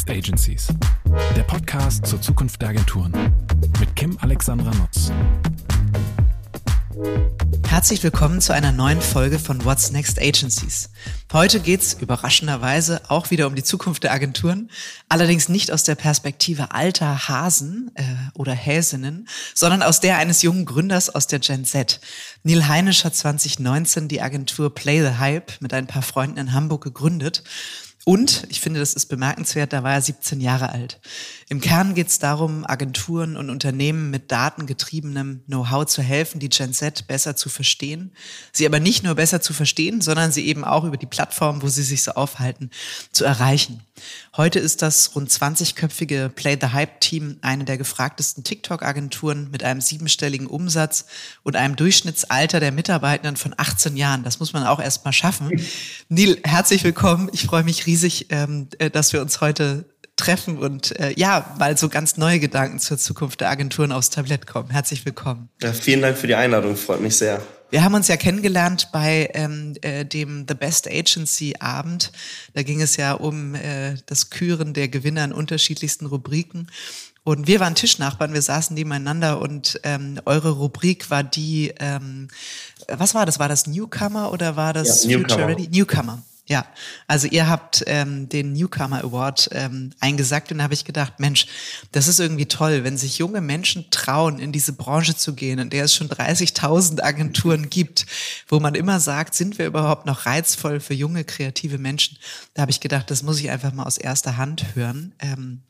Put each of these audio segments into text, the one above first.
Next Agencies? Der Podcast zur Zukunft der Agenturen mit Kim Alexandra Nutz. Herzlich willkommen zu einer neuen Folge von What's Next Agencies. Heute geht's überraschenderweise auch wieder um die Zukunft der Agenturen, allerdings nicht aus der Perspektive alter Hasen äh, oder Häsinnen, sondern aus der eines jungen Gründers aus der Gen Z. Neil Heinisch hat 2019 die Agentur Play the Hype mit ein paar Freunden in Hamburg gegründet und ich finde, das ist bemerkenswert, da war er 17 Jahre alt. Im Kern geht es darum, Agenturen und Unternehmen mit datengetriebenem Know-how zu helfen, die Gen Z besser zu verstehen. Sie aber nicht nur besser zu verstehen, sondern sie eben auch über die Plattform, wo sie sich so aufhalten, zu erreichen. Heute ist das rund 20-köpfige Play the Hype-Team eine der gefragtesten TikTok-Agenturen mit einem siebenstelligen Umsatz und einem Durchschnittsalter der Mitarbeitenden von 18 Jahren. Das muss man auch erst mal schaffen. Neil, herzlich willkommen. Ich freue mich riesig, ähm, äh, dass wir uns heute treffen und äh, ja, mal so ganz neue Gedanken zur Zukunft der Agenturen aufs Tablett kommen. Herzlich willkommen. Ja, vielen Dank für die Einladung, freut mich sehr. Wir haben uns ja kennengelernt bei ähm, äh, dem The Best Agency Abend. Da ging es ja um äh, das Küren der Gewinner in unterschiedlichsten Rubriken. Und wir waren Tischnachbarn, wir saßen nebeneinander und ähm, eure Rubrik war die, ähm, was war das? War das Newcomer oder war das ja, Future Newcomer. Ready? Newcomer. Ja, also ihr habt ähm, den Newcomer Award ähm, eingesagt und da habe ich gedacht, Mensch, das ist irgendwie toll, wenn sich junge Menschen trauen, in diese Branche zu gehen, in der es schon 30.000 Agenturen gibt, wo man immer sagt, sind wir überhaupt noch reizvoll für junge, kreative Menschen? Da habe ich gedacht, das muss ich einfach mal aus erster Hand hören. Ähm,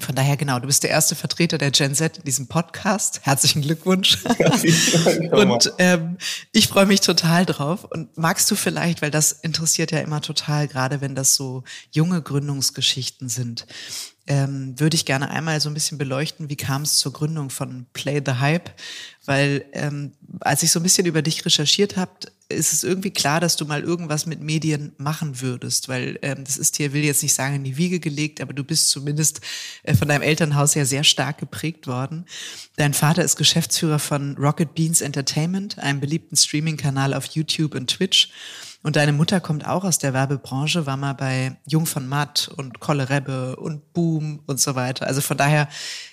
von daher genau, du bist der erste Vertreter der Gen Z in diesem Podcast. Herzlichen Glückwunsch. und ähm, ich freue mich total drauf. Und magst du vielleicht, weil das interessiert ja immer total, gerade wenn das so junge Gründungsgeschichten sind, ähm, würde ich gerne einmal so ein bisschen beleuchten, wie kam es zur Gründung von Play the Hype? Weil ähm, als ich so ein bisschen über dich recherchiert habe, ist es irgendwie klar, dass du mal irgendwas mit Medien machen würdest, weil ähm, das ist dir, will jetzt nicht sagen, in die Wiege gelegt, aber du bist zumindest äh, von deinem Elternhaus ja sehr stark geprägt worden. Dein Vater ist Geschäftsführer von Rocket Beans Entertainment, einem beliebten Streaming-Kanal auf YouTube und Twitch. Und deine Mutter kommt auch aus der Werbebranche, war mal bei Jung von Matt und Kolle Rebbe und Boom und so weiter. Also von daher,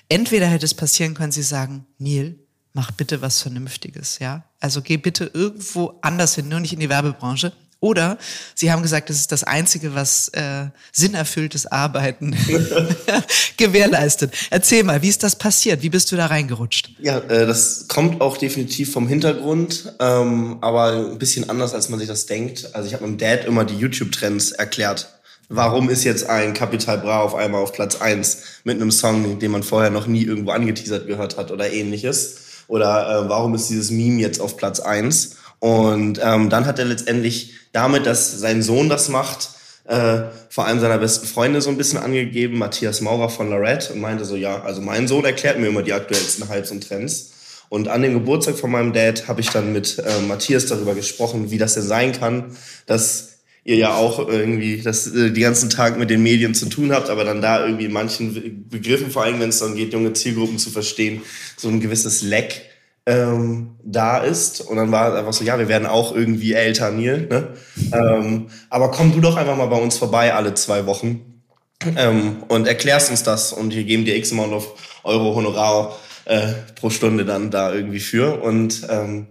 entweder hätte es passieren können, sie sagen, Neil, mach bitte was Vernünftiges, ja. Also geh bitte irgendwo anders hin, nur nicht in die Werbebranche. Oder sie haben gesagt, das ist das Einzige, was äh, sinnerfülltes Arbeiten gewährleistet. Erzähl mal, wie ist das passiert? Wie bist du da reingerutscht? Ja, äh, das kommt auch definitiv vom Hintergrund, ähm, aber ein bisschen anders, als man sich das denkt. Also ich habe meinem Dad immer die YouTube-Trends erklärt. Warum ist jetzt ein Capital Bra auf einmal auf Platz eins mit einem Song, den man vorher noch nie irgendwo angeteasert gehört hat oder ähnliches? Oder äh, warum ist dieses Meme jetzt auf Platz eins? Und ähm, dann hat er letztendlich damit, dass sein Sohn das macht, äh, vor allem seiner besten Freunde so ein bisschen angegeben, Matthias Maurer von Lorette, und meinte so, ja, also mein Sohn erklärt mir immer die aktuellsten Hypes und Trends. Und an dem Geburtstag von meinem Dad habe ich dann mit äh, Matthias darüber gesprochen, wie das denn sein kann, dass ihr ja auch irgendwie das äh, die ganzen Tag mit den Medien zu tun habt, aber dann da irgendwie manchen Begriffen, vor allem wenn es dann geht, junge Zielgruppen zu verstehen, so ein gewisses Leck ähm, da ist. Und dann war einfach so, ja, wir werden auch irgendwie älter, Neil. Ne? Ähm, aber komm du doch einfach mal bei uns vorbei alle zwei Wochen ähm, und erklärst uns das. Und wir geben dir x Amount of Euro Honorar äh, pro Stunde dann da irgendwie für. Und ähm,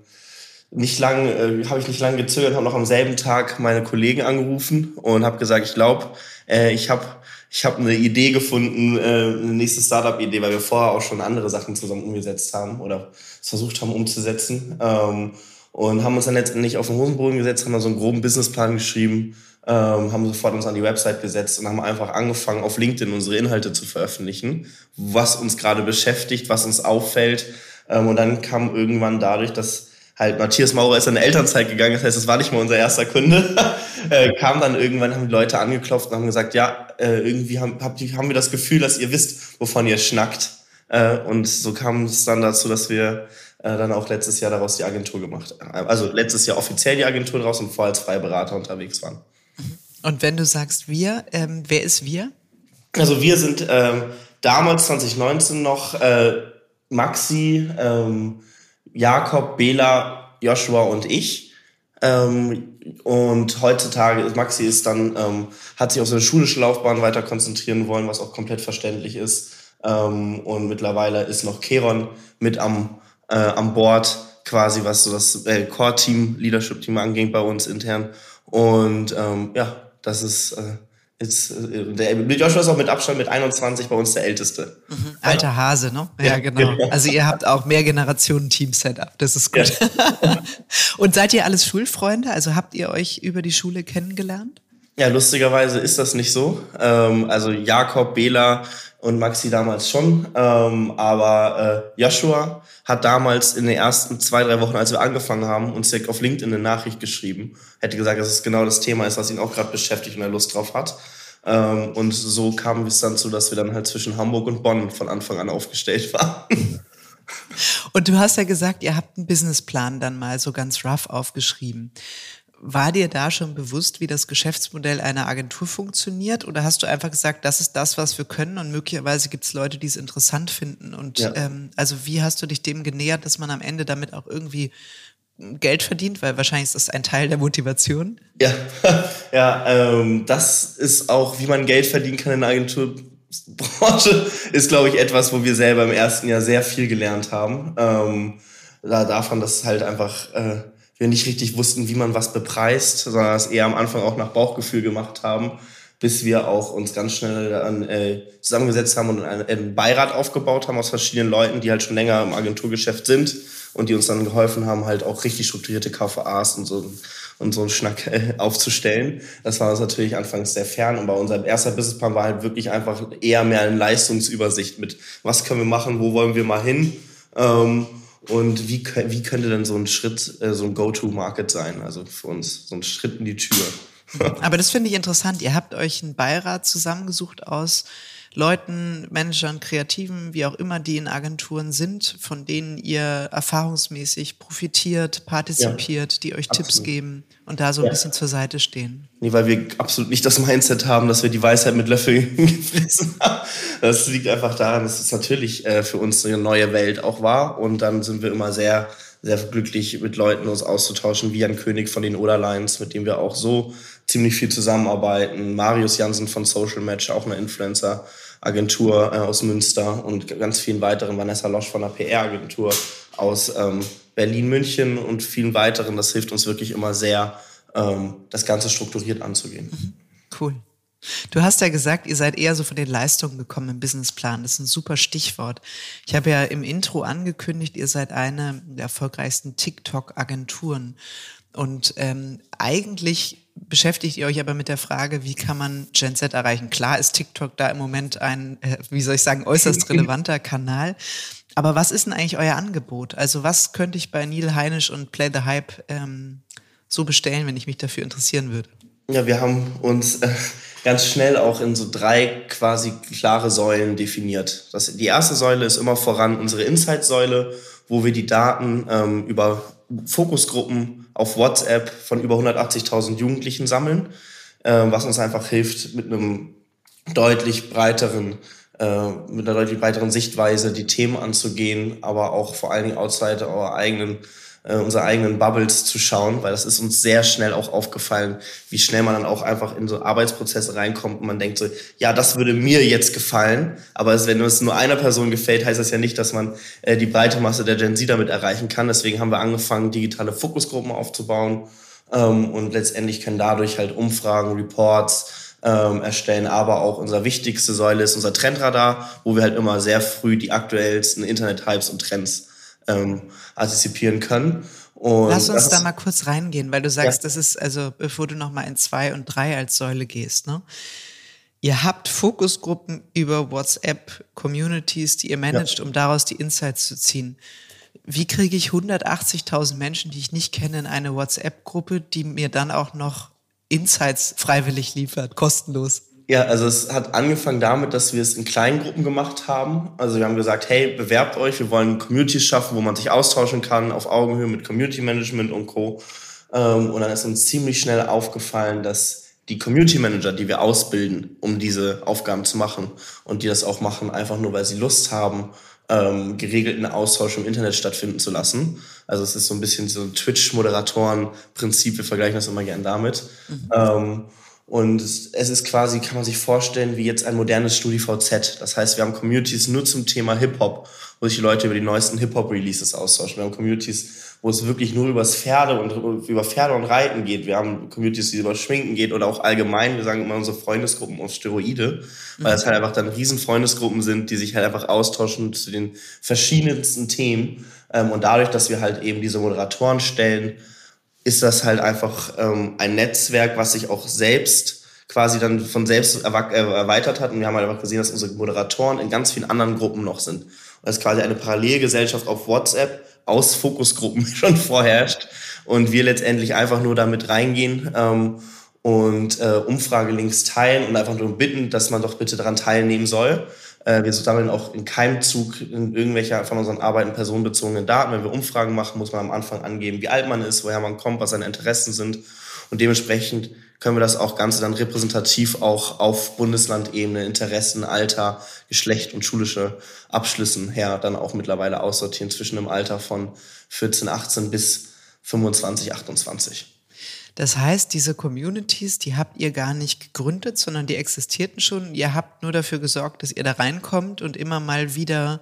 nicht lang, äh, habe ich nicht lange gezögert, habe noch am selben Tag meine Kollegen angerufen und habe gesagt, ich glaube, äh, ich habe ich habe eine Idee gefunden, äh, eine nächste Startup-Idee, weil wir vorher auch schon andere Sachen zusammen umgesetzt haben oder versucht haben umzusetzen. Ähm, und haben uns dann letztendlich auf den Hosenboden gesetzt, haben dann so einen groben Businessplan geschrieben, ähm, haben sofort uns an die Website gesetzt und haben einfach angefangen, auf LinkedIn unsere Inhalte zu veröffentlichen, was uns gerade beschäftigt, was uns auffällt. Ähm, und dann kam irgendwann dadurch, dass halt Matthias Maurer ist in Elternzeit gegangen, das heißt, es war nicht mal unser erster Kunde, äh, kam dann irgendwann, haben die Leute angeklopft und haben gesagt, ja, äh, irgendwie haben, habt, haben wir das Gefühl, dass ihr wisst, wovon ihr schnackt. Äh, und so kam es dann dazu, dass wir äh, dann auch letztes Jahr daraus die Agentur gemacht haben. Also letztes Jahr offiziell die Agentur daraus und vorher als freie Berater unterwegs waren. Und wenn du sagst wir, ähm, wer ist wir? Also wir sind ähm, damals 2019 noch äh, Maxi, ähm, Jakob, Bela, Joshua und ich. Ähm, und heutzutage ist Maxi ist dann, ähm, hat sich auf seine schulische Laufbahn weiter konzentrieren wollen, was auch komplett verständlich ist. Ähm, und mittlerweile ist noch Keron mit am, äh, am Board, quasi was so das äh, Core-Team, Leadership-Team angeht bei uns intern. Und ähm, ja, das ist äh, ist, äh, der Joshua ist auch mit Abstand mit 21 bei uns der Älteste. Mhm. Alter Hase, ne? Ja, ja genau. genau. Also ihr habt auch mehr Generationen Team-Setup. Das ist gut. Ja. Und seid ihr alles Schulfreunde? Also habt ihr euch über die Schule kennengelernt? Ja, lustigerweise ist das nicht so. Ähm, also Jakob, Bela und Maxi damals schon. Ähm, aber äh, Joshua hat damals in den ersten zwei, drei Wochen, als wir angefangen haben, uns direkt auf LinkedIn eine Nachricht geschrieben. Hätte gesagt, dass es genau das Thema ist, was ihn auch gerade beschäftigt und er Lust drauf hat. Ähm, und so kam es dann zu, dass wir dann halt zwischen Hamburg und Bonn von Anfang an aufgestellt waren. Und du hast ja gesagt, ihr habt einen Businessplan dann mal so ganz rough aufgeschrieben. War dir da schon bewusst, wie das Geschäftsmodell einer Agentur funktioniert? Oder hast du einfach gesagt, das ist das, was wir können und möglicherweise gibt es Leute, die es interessant finden? Und ja. ähm, also wie hast du dich dem genähert, dass man am Ende damit auch irgendwie Geld verdient? Weil wahrscheinlich ist das ein Teil der Motivation. Ja, ja ähm, das ist auch, wie man Geld verdienen kann in der Agenturbranche, ist, glaube ich, etwas, wo wir selber im ersten Jahr sehr viel gelernt haben. Ähm, da davon, dass halt einfach... Äh, wir nicht richtig wussten, wie man was bepreist, sondern es eher am Anfang auch nach Bauchgefühl gemacht haben, bis wir auch uns ganz schnell dann, äh, zusammengesetzt haben und einen, einen Beirat aufgebaut haben aus verschiedenen Leuten, die halt schon länger im Agenturgeschäft sind und die uns dann geholfen haben, halt auch richtig strukturierte KVAs und so und so einen Schnack äh, aufzustellen. Das war uns natürlich anfangs sehr fern und bei unserem erster Businessplan war halt wirklich einfach eher mehr eine Leistungsübersicht mit, was können wir machen, wo wollen wir mal hin. Ähm, und wie, wie könnte denn so ein Schritt, äh, so ein Go-to-Market sein? Also für uns, so ein Schritt in die Tür. Aber das finde ich interessant. Ihr habt euch einen Beirat zusammengesucht aus Leuten, Managern, Kreativen, wie auch immer, die in Agenturen sind, von denen ihr erfahrungsmäßig profitiert, partizipiert, ja, die euch absolut. Tipps geben und da so ein ja. bisschen zur Seite stehen. Nee, weil wir absolut nicht das Mindset haben, dass wir die Weisheit mit Löffeln gefressen haben. Das liegt einfach daran, dass es natürlich äh, für uns eine neue Welt auch war und dann sind wir immer sehr sehr glücklich, mit Leuten uns auszutauschen, wie ein König von den Oderlines, mit dem wir auch so ziemlich viel zusammenarbeiten. Marius Jansen von Social Match, auch eine Influencer-Agentur äh, aus Münster und ganz vielen weiteren. Vanessa Losch von einer PR-Agentur aus ähm, Berlin, München und vielen weiteren. Das hilft uns wirklich immer sehr, ähm, das Ganze strukturiert anzugehen. Mhm. Cool. Du hast ja gesagt, ihr seid eher so von den Leistungen gekommen im Businessplan. Das ist ein super Stichwort. Ich habe ja im Intro angekündigt, ihr seid eine der erfolgreichsten TikTok-Agenturen. Und ähm, eigentlich beschäftigt ihr euch aber mit der Frage, wie kann man Gen Z erreichen? Klar ist TikTok da im Moment ein, äh, wie soll ich sagen, äußerst relevanter Kanal. Aber was ist denn eigentlich euer Angebot? Also was könnte ich bei Neil Heinisch und Play the Hype ähm, so bestellen, wenn ich mich dafür interessieren würde? Ja, wir haben uns äh, ganz schnell auch in so drei quasi klare Säulen definiert. Das, die erste Säule ist immer voran unsere Insight-Säule, wo wir die Daten ähm, über Fokusgruppen auf WhatsApp von über 180.000 Jugendlichen sammeln, äh, was uns einfach hilft, mit einem deutlich breiteren äh, mit einer deutlich breiteren Sichtweise die Themen anzugehen, aber auch vor allen Dingen outside our eigenen äh, unsere eigenen Bubbles zu schauen, weil das ist uns sehr schnell auch aufgefallen, wie schnell man dann auch einfach in so Arbeitsprozesse reinkommt und man denkt so, ja, das würde mir jetzt gefallen, aber wenn es nur einer Person gefällt, heißt das ja nicht, dass man äh, die breite Masse der Gen Z damit erreichen kann. Deswegen haben wir angefangen, digitale Fokusgruppen aufzubauen ähm, und letztendlich können dadurch halt Umfragen, Reports, ähm, erstellen, aber auch unsere wichtigste Säule ist unser Trendradar, wo wir halt immer sehr früh die aktuellsten Internet-Hypes und Trends ähm, antizipieren können. Und Lass uns da mal kurz reingehen, weil du sagst, ja. das ist, also bevor du nochmal in zwei und drei als Säule gehst, ne? Ihr habt Fokusgruppen über WhatsApp-Communities, die ihr managt, ja. um daraus die Insights zu ziehen. Wie kriege ich 180.000 Menschen, die ich nicht kenne, in eine WhatsApp-Gruppe, die mir dann auch noch Insights freiwillig liefert, kostenlos? Ja, also es hat angefangen damit, dass wir es in kleinen Gruppen gemacht haben. Also wir haben gesagt, hey, bewerbt euch, wir wollen Communities schaffen, wo man sich austauschen kann, auf Augenhöhe mit Community Management und Co. Ähm, und dann ist uns ziemlich schnell aufgefallen, dass die Community Manager, die wir ausbilden, um diese Aufgaben zu machen und die das auch machen, einfach nur weil sie Lust haben, ähm, geregelten Austausch im Internet stattfinden zu lassen. Also es ist so ein bisschen so ein Twitch-Moderatoren-Prinzip, wir vergleichen das immer gern damit. Mhm. Ähm, und es ist quasi, kann man sich vorstellen, wie jetzt ein modernes StudiVZ. Das heißt, wir haben Communities nur zum Thema Hip-Hop, wo sich die Leute über die neuesten Hip-Hop-Releases austauschen. Wir haben Communities, wo es wirklich nur übers Pferde und über Pferde und Reiten geht. Wir haben Communities, die über Schminken geht oder auch allgemein. Wir sagen immer unsere Freundesgruppen auf Steroide, weil es halt einfach dann riesen Freundesgruppen sind, die sich halt einfach austauschen zu den verschiedensten Themen. Ähm, und dadurch, dass wir halt eben diese Moderatoren stellen, ist das halt einfach ähm, ein Netzwerk, was sich auch selbst quasi dann von selbst äh, erweitert hat. Und wir haben halt einfach gesehen, dass unsere Moderatoren in ganz vielen anderen Gruppen noch sind. Und dass quasi eine Parallelgesellschaft auf WhatsApp aus Fokusgruppen schon vorherrscht. Und wir letztendlich einfach nur damit reingehen ähm, und äh, Umfragelinks teilen und einfach nur bitten, dass man doch bitte daran teilnehmen soll. Äh, wir sammeln auch in keinem Zug in irgendwelcher von unseren Arbeiten personenbezogenen Daten. Wenn wir Umfragen machen, muss man am Anfang angeben, wie alt man ist, woher man kommt, was seine Interessen sind. Und dementsprechend können wir das auch Ganze dann repräsentativ auch auf Bundeslandebene, Interessen, Alter, Geschlecht und schulische Abschlüssen her dann auch mittlerweile aussortieren zwischen dem Alter von 14, 18 bis 25, 28. Das heißt, diese Communities, die habt ihr gar nicht gegründet, sondern die existierten schon. Ihr habt nur dafür gesorgt, dass ihr da reinkommt und immer mal wieder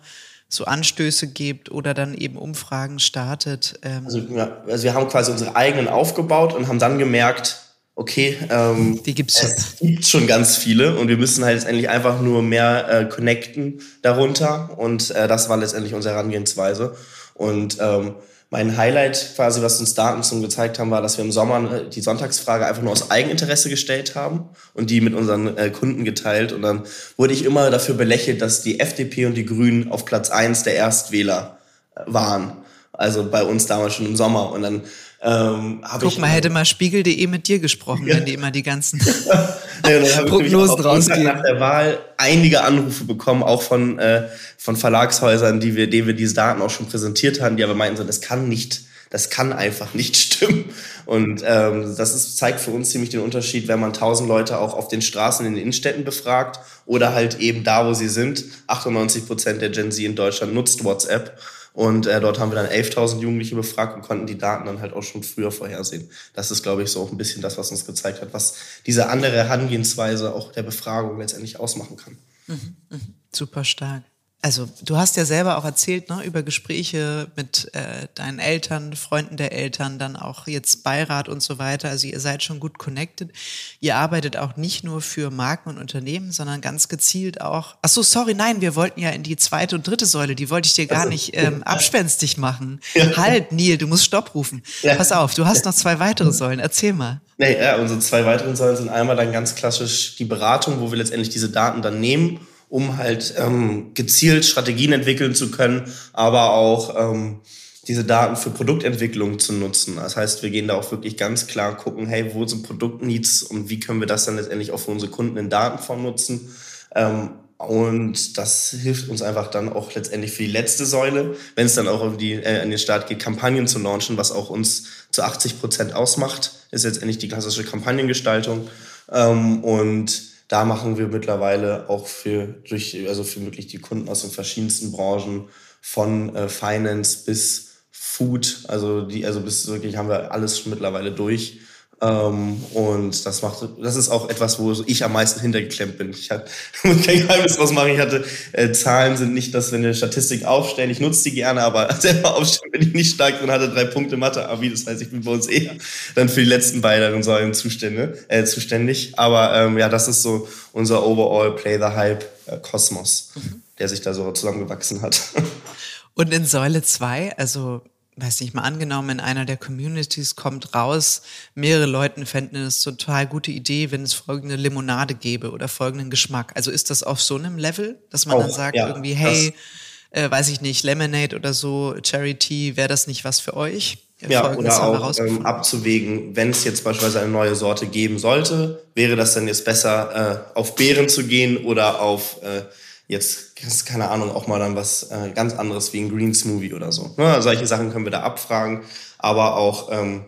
so Anstöße gebt oder dann eben Umfragen startet. Ähm. Also, ja, also wir haben quasi unsere eigenen aufgebaut und haben dann gemerkt, okay, ähm, die gibt's schon. es gibt schon ganz viele und wir müssen halt letztendlich einfach nur mehr äh, connecten darunter und äh, das war letztendlich unsere Herangehensweise und ähm, mein Highlight quasi, was uns Daten zum gezeigt haben, war, dass wir im Sommer äh, die Sonntagsfrage einfach nur aus Eigeninteresse gestellt haben und die mit unseren äh, Kunden geteilt. Und dann wurde ich immer dafür belächelt, dass die FDP und die Grünen auf Platz eins der Erstwähler äh, waren. Also bei uns damals schon im Sommer. Und dann ähm, Guck ich, mal, hätte mal Spiegel.de mit dir gesprochen, ja. wenn die immer die ganzen ja, Prognosen rausgeben. Nach der Wahl einige Anrufe bekommen, auch von, äh, von Verlagshäusern, die wir, denen wir diese Daten auch schon präsentiert haben, die aber meinten so, das kann nicht, das kann einfach nicht stimmen. Und ähm, das ist, zeigt für uns ziemlich den Unterschied, wenn man tausend Leute auch auf den Straßen in den Innenstädten befragt oder halt eben da, wo sie sind. 98 Prozent der Gen Z in Deutschland nutzt WhatsApp. Und äh, dort haben wir dann 11.000 Jugendliche befragt und konnten die Daten dann halt auch schon früher vorhersehen. Das ist, glaube ich, so auch ein bisschen das, was uns gezeigt hat, was diese andere Herangehensweise auch der Befragung letztendlich ausmachen kann. Mhm, mh. Super stark. Also du hast ja selber auch erzählt, ne, über Gespräche mit äh, deinen Eltern, Freunden der Eltern, dann auch jetzt Beirat und so weiter. Also ihr seid schon gut connected. Ihr arbeitet auch nicht nur für Marken und Unternehmen, sondern ganz gezielt auch. Ach so, sorry, nein, wir wollten ja in die zweite und dritte Säule. Die wollte ich dir gar also, nicht ähm, abspenstig machen. Ja. Halt, Neil, du musst Stopp rufen. Ja. Pass auf, du hast noch zwei weitere Säulen. Erzähl mal. Nee, ja, unsere zwei weiteren Säulen sind einmal dann ganz klassisch die Beratung, wo wir letztendlich diese Daten dann nehmen um halt ähm, gezielt Strategien entwickeln zu können, aber auch ähm, diese Daten für Produktentwicklung zu nutzen. Das heißt, wir gehen da auch wirklich ganz klar gucken, hey, wo sind Produktneeds und wie können wir das dann letztendlich auch für unsere Kunden in Datenform nutzen. Ähm, und das hilft uns einfach dann auch letztendlich für die letzte Säule, wenn es dann auch die, äh, an den Start geht, Kampagnen zu launchen, was auch uns zu 80 Prozent ausmacht, ist letztendlich die klassische Kampagnengestaltung. Ähm, und da machen wir mittlerweile auch für, durch, also für wirklich die Kunden aus den verschiedensten Branchen von äh, Finance bis Food, also die, also bis wirklich haben wir alles schon mittlerweile durch. Ähm, und das macht, das ist auch etwas, wo ich am meisten hintergeklemmt bin. Ich hatte, muss kein Geheimnis draus machen. Ich hatte, äh, Zahlen sind nicht, dass wir eine Statistik aufstellen. Ich nutze die gerne, aber selber aufstellen bin ich nicht stark drin. Hatte drei Punkte Mathe, Abi. Das heißt, ich bin bei uns eher dann für die letzten beiden Säulen Zustände, äh, zuständig. Aber, ähm, ja, das ist so unser Overall Play the Hype äh, Kosmos, mhm. der sich da so zusammengewachsen hat. Und in Säule zwei, also weiß nicht mal angenommen, in einer der Communities kommt raus, mehrere Leute fänden es total gute Idee, wenn es folgende Limonade gäbe oder folgenden Geschmack. Also ist das auf so einem Level, dass man Auch, dann sagt ja, irgendwie, hey, äh, weiß ich nicht, Lemonade oder so, Charity, wäre das nicht was für euch? Ja, oder auch ähm, abzuwägen, wenn es jetzt beispielsweise eine neue Sorte geben sollte, wäre das dann jetzt besser, äh, auf Beeren zu gehen oder auf äh, jetzt, keine Ahnung, auch mal dann was äh, ganz anderes wie ein Green Smoothie oder so. Ne? Solche Sachen können wir da abfragen, aber auch, ähm,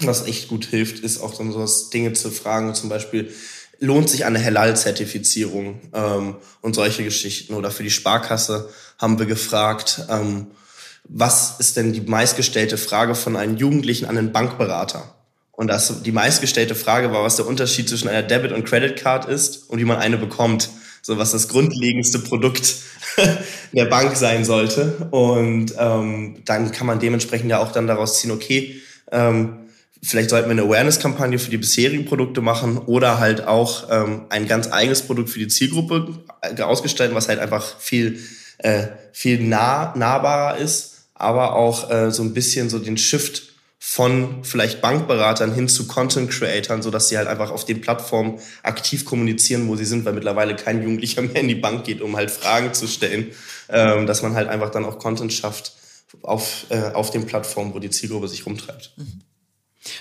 was echt gut hilft, ist auch dann sowas Dinge zu fragen, zum Beispiel, lohnt sich eine Halal-Zertifizierung ähm, und solche Geschichten. Oder für die Sparkasse haben wir gefragt, ähm, was ist denn die meistgestellte Frage von einem Jugendlichen an einen Bankberater? Und das, die meistgestellte Frage war, was der Unterschied zwischen einer Debit- und Credit Card ist und wie man eine bekommt. So was das grundlegendste Produkt der Bank sein sollte. Und ähm, dann kann man dementsprechend ja auch dann daraus ziehen, okay, ähm, vielleicht sollten wir eine Awareness-Kampagne für die bisherigen Produkte machen oder halt auch ähm, ein ganz eigenes Produkt für die Zielgruppe ausgestalten, was halt einfach viel, äh, viel nah, nahbarer ist, aber auch äh, so ein bisschen so den Shift von vielleicht Bankberatern hin zu Content Creatern, so dass sie halt einfach auf den Plattformen aktiv kommunizieren, wo sie sind, weil mittlerweile kein Jugendlicher mehr in die Bank geht, um halt Fragen zu stellen, ähm, dass man halt einfach dann auch Content schafft auf, äh, auf den Plattformen, wo die Zielgruppe sich rumtreibt. Mhm.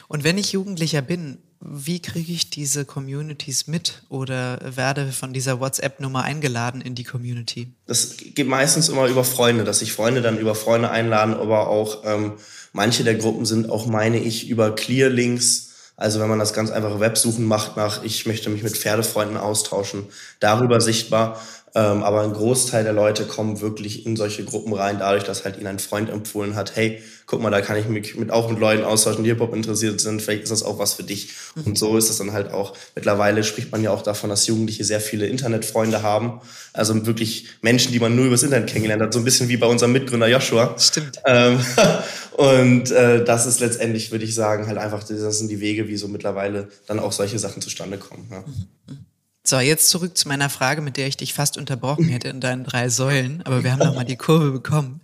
Und wenn ich Jugendlicher bin, wie kriege ich diese Communities mit oder werde von dieser WhatsApp-Nummer eingeladen in die Community? Das geht meistens immer über Freunde, dass sich Freunde dann über Freunde einladen, aber auch ähm, manche der Gruppen sind auch, meine ich, über Clearlinks. Also wenn man das ganz einfache Websuchen macht nach, ich möchte mich mit Pferdefreunden austauschen, darüber sichtbar. Ähm, aber ein Großteil der Leute kommen wirklich in solche Gruppen rein, dadurch, dass halt ihnen ein Freund empfohlen hat, hey, guck mal, da kann ich mich mit, auch mit Leuten austauschen, die Hip-Hop interessiert sind, vielleicht ist das auch was für dich. Mhm. Und so ist es dann halt auch. Mittlerweile spricht man ja auch davon, dass Jugendliche sehr viele Internetfreunde haben. Also wirklich Menschen, die man nur übers Internet kennengelernt hat, so ein bisschen wie bei unserem Mitgründer Joshua. Stimmt. Ähm, und äh, das ist letztendlich, würde ich sagen, halt einfach, das sind die Wege, wie so mittlerweile dann auch solche Sachen zustande kommen. Ja. Mhm. So, jetzt zurück zu meiner Frage, mit der ich dich fast unterbrochen hätte in deinen drei Säulen, aber wir haben noch mal die Kurve bekommen.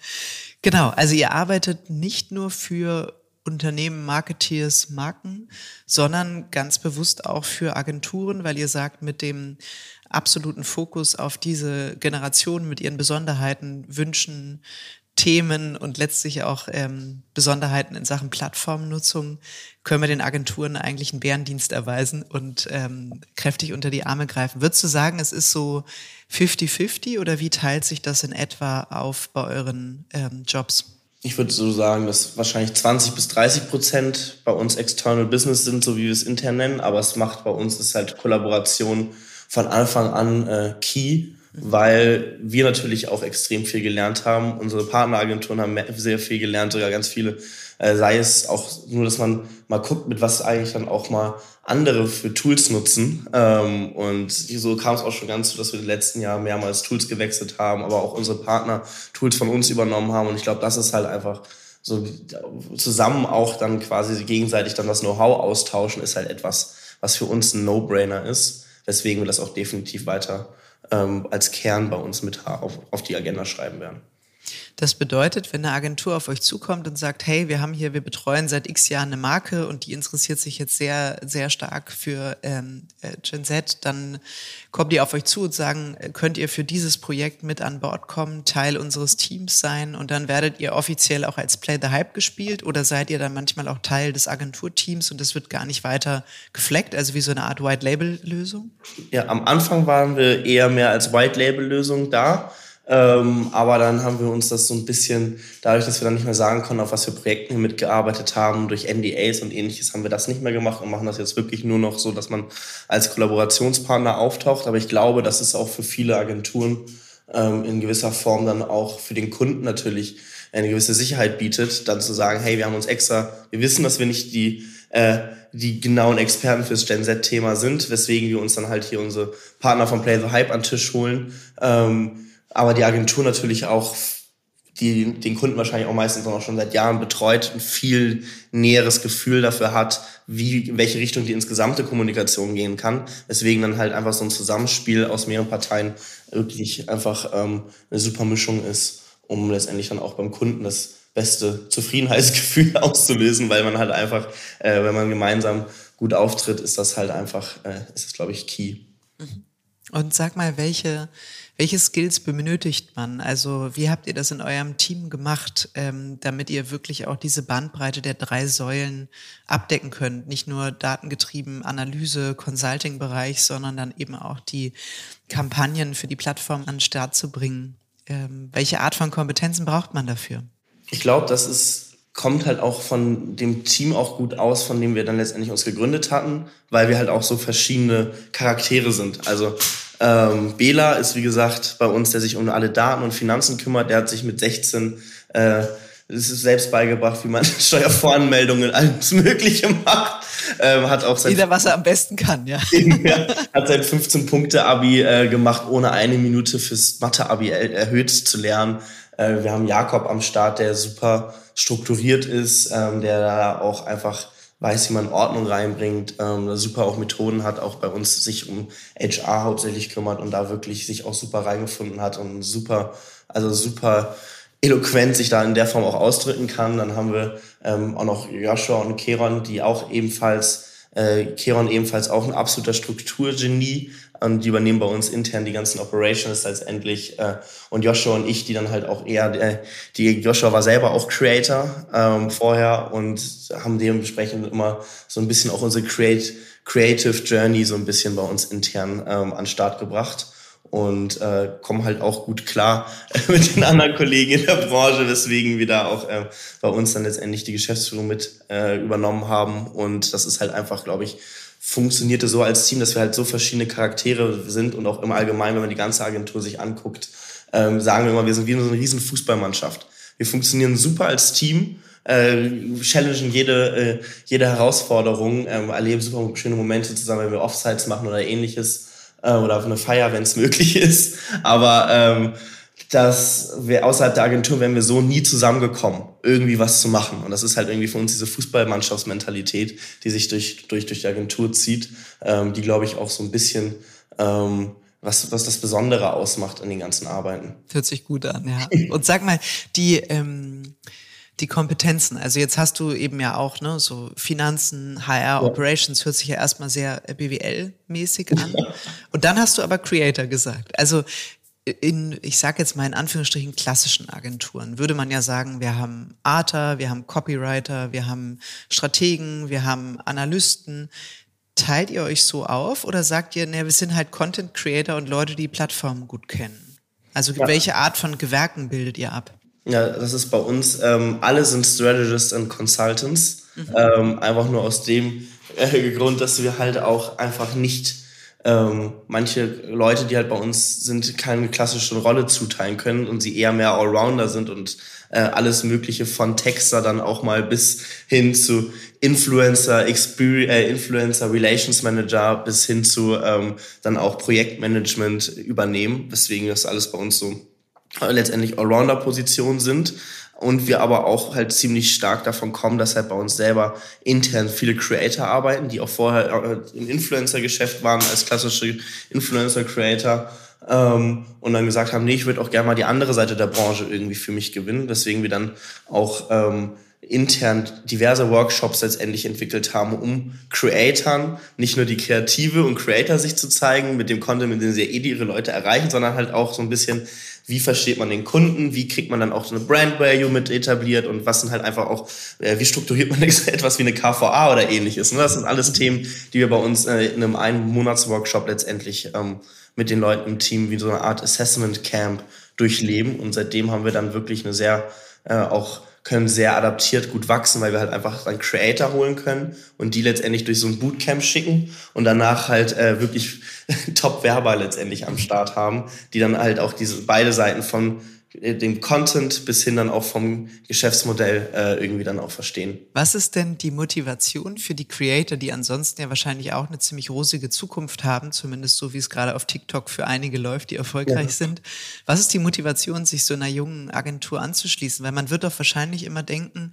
Genau, also ihr arbeitet nicht nur für Unternehmen, Marketeers, Marken, sondern ganz bewusst auch für Agenturen, weil ihr sagt, mit dem absoluten Fokus auf diese Generation mit ihren Besonderheiten, Wünschen, Themen und letztlich auch ähm, Besonderheiten in Sachen Plattformnutzung können wir den Agenturen eigentlich einen Bärendienst erweisen und ähm, kräftig unter die Arme greifen. Würdest du sagen, es ist so 50-50 oder wie teilt sich das in etwa auf bei euren ähm, Jobs? Ich würde so sagen, dass wahrscheinlich 20 bis 30 Prozent bei uns External Business sind, so wie wir es intern nennen. Aber es macht bei uns ist halt Kollaboration von Anfang an äh, key weil wir natürlich auch extrem viel gelernt haben. Unsere Partneragenturen haben sehr viel gelernt, sogar ganz viele. Äh, sei es auch nur, dass man mal guckt, mit was eigentlich dann auch mal andere für Tools nutzen. Ähm, und so kam es auch schon ganz so, dass wir in den letzten Jahren mehrmals Tools gewechselt haben, aber auch unsere Partner Tools von uns übernommen haben. Und ich glaube, das ist halt einfach so zusammen auch dann quasi gegenseitig dann das Know-how austauschen, ist halt etwas, was für uns ein No-Brainer ist. Weswegen wir das auch definitiv weiter ähm, als Kern bei uns mit auf, auf die Agenda schreiben werden. Das bedeutet, wenn eine Agentur auf euch zukommt und sagt, hey, wir haben hier, wir betreuen seit x Jahren eine Marke und die interessiert sich jetzt sehr, sehr stark für ähm, äh, Gen Z, dann kommen die auf euch zu und sagen, könnt ihr für dieses Projekt mit an Bord kommen, Teil unseres Teams sein und dann werdet ihr offiziell auch als Play the Hype gespielt oder seid ihr dann manchmal auch Teil des Agenturteams und das wird gar nicht weiter gefleckt, also wie so eine Art White-Label-Lösung? Ja, am Anfang waren wir eher mehr als White-Label-Lösung da. Ähm, aber dann haben wir uns das so ein bisschen, dadurch, dass wir dann nicht mehr sagen konnten, auf was für Projekten wir mitgearbeitet haben, durch NDAs und ähnliches, haben wir das nicht mehr gemacht und machen das jetzt wirklich nur noch so, dass man als Kollaborationspartner auftaucht. Aber ich glaube, das ist auch für viele Agenturen ähm, in gewisser Form dann auch für den Kunden natürlich eine gewisse Sicherheit bietet, dann zu sagen, hey, wir haben uns extra, wir wissen, dass wir nicht die äh, die genauen Experten fürs Gen Z-Thema sind, weswegen wir uns dann halt hier unsere Partner von Play the Hype an Tisch holen. Ähm, aber die Agentur natürlich auch, die den Kunden wahrscheinlich auch meistens auch schon seit Jahren betreut, ein viel näheres Gefühl dafür hat, wie, in welche Richtung die insgesamte Kommunikation gehen kann. Deswegen dann halt einfach so ein Zusammenspiel aus mehreren Parteien wirklich einfach ähm, eine super Mischung ist, um letztendlich dann auch beim Kunden das beste Zufriedenheitsgefühl auszulösen, weil man halt einfach, äh, wenn man gemeinsam gut auftritt, ist das halt einfach, äh, ist das, glaube ich, key. Und sag mal, welche welche Skills benötigt man? Also wie habt ihr das in eurem Team gemacht, ähm, damit ihr wirklich auch diese Bandbreite der drei Säulen abdecken könnt? Nicht nur datengetrieben Analyse, Consulting-Bereich, sondern dann eben auch die Kampagnen für die Plattform an den Start zu bringen. Ähm, welche Art von Kompetenzen braucht man dafür? Ich glaube, das ist kommt halt auch von dem Team auch gut aus, von dem wir dann letztendlich uns gegründet hatten, weil wir halt auch so verschiedene Charaktere sind. Also ähm, Bela ist wie gesagt bei uns, der sich um alle Daten und Finanzen kümmert. Der hat sich mit 16 äh, es ist selbst beigebracht, wie man Steuervoranmeldungen alles Mögliche macht. Ähm, hat auch sein Jeder, was er am besten kann, ja. ja hat sein 15-Punkte-Abi äh, gemacht, ohne eine Minute fürs Mathe-Abi erhöht zu lernen. Äh, wir haben Jakob am Start, der super strukturiert ist, ähm, der da auch einfach weiß, wie man Ordnung reinbringt, ähm, super auch Methoden hat, auch bei uns sich um HR hauptsächlich kümmert und da wirklich sich auch super reingefunden hat und super, also super eloquent sich da in der Form auch ausdrücken kann. Dann haben wir ähm, auch noch Joshua und Keron, die auch ebenfalls, äh, Keron ebenfalls auch ein absoluter Strukturgenie und die übernehmen bei uns intern die ganzen Operations letztendlich. Äh, und Joshua und ich, die dann halt auch eher, äh, die Joshua war selber auch Creator ähm, vorher und haben dementsprechend immer so ein bisschen auch unsere Create, Creative Journey so ein bisschen bei uns intern ähm, an Start gebracht und äh, kommen halt auch gut klar mit den anderen Kollegen in der Branche, weswegen wir da auch äh, bei uns dann letztendlich die Geschäftsführung mit äh, übernommen haben. Und das ist halt einfach, glaube ich, funktionierte so als Team, dass wir halt so verschiedene Charaktere sind und auch im Allgemeinen, wenn man die ganze Agentur sich anguckt, ähm, sagen wir immer, wir sind wie so eine riesen Fußballmannschaft. Wir funktionieren super als Team, äh, challengen jede, äh, jede Herausforderung, ähm, erleben super schöne Momente zusammen, wenn wir Offsites machen oder ähnliches äh, oder auf eine Feier, wenn es möglich ist. Aber ähm, dass wir außerhalb der Agentur wären wir so nie zusammengekommen, irgendwie was zu machen. Und das ist halt irgendwie für uns diese Fußballmannschaftsmentalität, die sich durch, durch, durch die Agentur zieht, ähm, die, glaube ich, auch so ein bisschen ähm, was, was das Besondere ausmacht in den ganzen Arbeiten. Hört sich gut an, ja. Und sag mal, die, ähm, die Kompetenzen. Also jetzt hast du eben ja auch ne, so Finanzen, HR, ja. Operations, hört sich ja erstmal sehr BWL-mäßig an. Und dann hast du aber Creator gesagt. Also in, ich sage jetzt mal in Anführungsstrichen, klassischen Agenturen würde man ja sagen, wir haben Arter, wir haben Copywriter, wir haben Strategen, wir haben Analysten. Teilt ihr euch so auf oder sagt ihr, ne, wir sind halt Content Creator und Leute, die Plattformen gut kennen? Also ja. welche Art von Gewerken bildet ihr ab? Ja, das ist bei uns, ähm, alle sind Strategists und Consultants. Mhm. Ähm, einfach nur aus dem äh, Grund, dass wir halt auch einfach nicht ähm, manche Leute, die halt bei uns sind, keine klassische Rolle zuteilen können und sie eher mehr Allrounder sind und äh, alles Mögliche von Texter dann auch mal bis hin zu Influencer, Experience, äh, Influencer Relations Manager bis hin zu ähm, dann auch Projektmanagement übernehmen, weswegen das alles bei uns so letztendlich Allrounder-Positionen sind und wir aber auch halt ziemlich stark davon kommen, dass halt bei uns selber intern viele Creator arbeiten, die auch vorher äh, im Influencer-Geschäft waren als klassische Influencer-Creator ähm, und dann gesagt haben, nee, ich würde auch gerne mal die andere Seite der Branche irgendwie für mich gewinnen, weswegen wir dann auch ähm, intern diverse Workshops letztendlich entwickelt haben, um Creatoren nicht nur die Kreative und Creator sich zu zeigen mit dem Content, mit dem sie eh ihre Leute erreichen, sondern halt auch so ein bisschen wie versteht man den Kunden, wie kriegt man dann auch so eine Brand Value mit etabliert und was sind halt einfach auch, äh, wie strukturiert man etwas wie eine KVA oder ähnliches. Ne? Das sind alles Themen, die wir bei uns äh, in einem einen Monatsworkshop letztendlich ähm, mit den Leuten im Team wie so eine Art Assessment Camp durchleben und seitdem haben wir dann wirklich eine sehr äh, auch können sehr adaptiert gut wachsen, weil wir halt einfach dann Creator holen können und die letztendlich durch so ein Bootcamp schicken und danach halt äh, wirklich Top-Werber letztendlich am Start haben, die dann halt auch diese beide Seiten von dem Content bis hin dann auch vom Geschäftsmodell äh, irgendwie dann auch verstehen. Was ist denn die Motivation für die Creator, die ansonsten ja wahrscheinlich auch eine ziemlich rosige Zukunft haben, zumindest so wie es gerade auf TikTok für einige läuft, die erfolgreich ja. sind? Was ist die Motivation, sich so einer jungen Agentur anzuschließen? Weil man wird doch wahrscheinlich immer denken,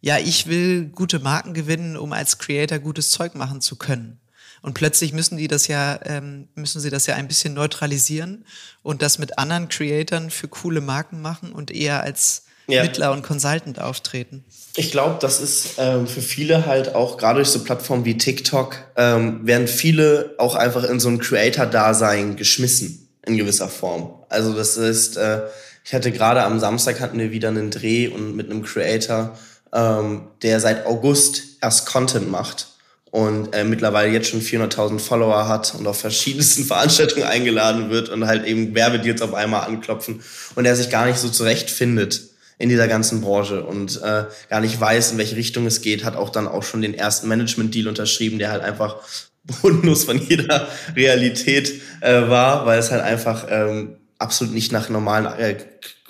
ja, ich will gute Marken gewinnen, um als Creator gutes Zeug machen zu können. Und plötzlich müssen die das ja, ähm, müssen sie das ja ein bisschen neutralisieren und das mit anderen Creatoren für coole Marken machen und eher als ja. Mittler und Consultant auftreten. Ich glaube, das ist ähm, für viele halt auch, gerade durch so Plattformen wie TikTok, ähm, werden viele auch einfach in so ein Creator-Dasein geschmissen, in gewisser Form. Also das ist, äh, ich hatte gerade am Samstag hatten wir wieder einen Dreh und mit einem Creator, ähm, der seit August erst Content macht und äh, mittlerweile jetzt schon 400.000 Follower hat und auf verschiedensten Veranstaltungen eingeladen wird und halt eben Werbedeals auf einmal anklopfen und er sich gar nicht so zurechtfindet in dieser ganzen Branche und äh, gar nicht weiß, in welche Richtung es geht, hat auch dann auch schon den ersten Management-Deal unterschrieben, der halt einfach bodenlos von jeder Realität äh, war, weil es halt einfach ähm, absolut nicht nach normalen, äh,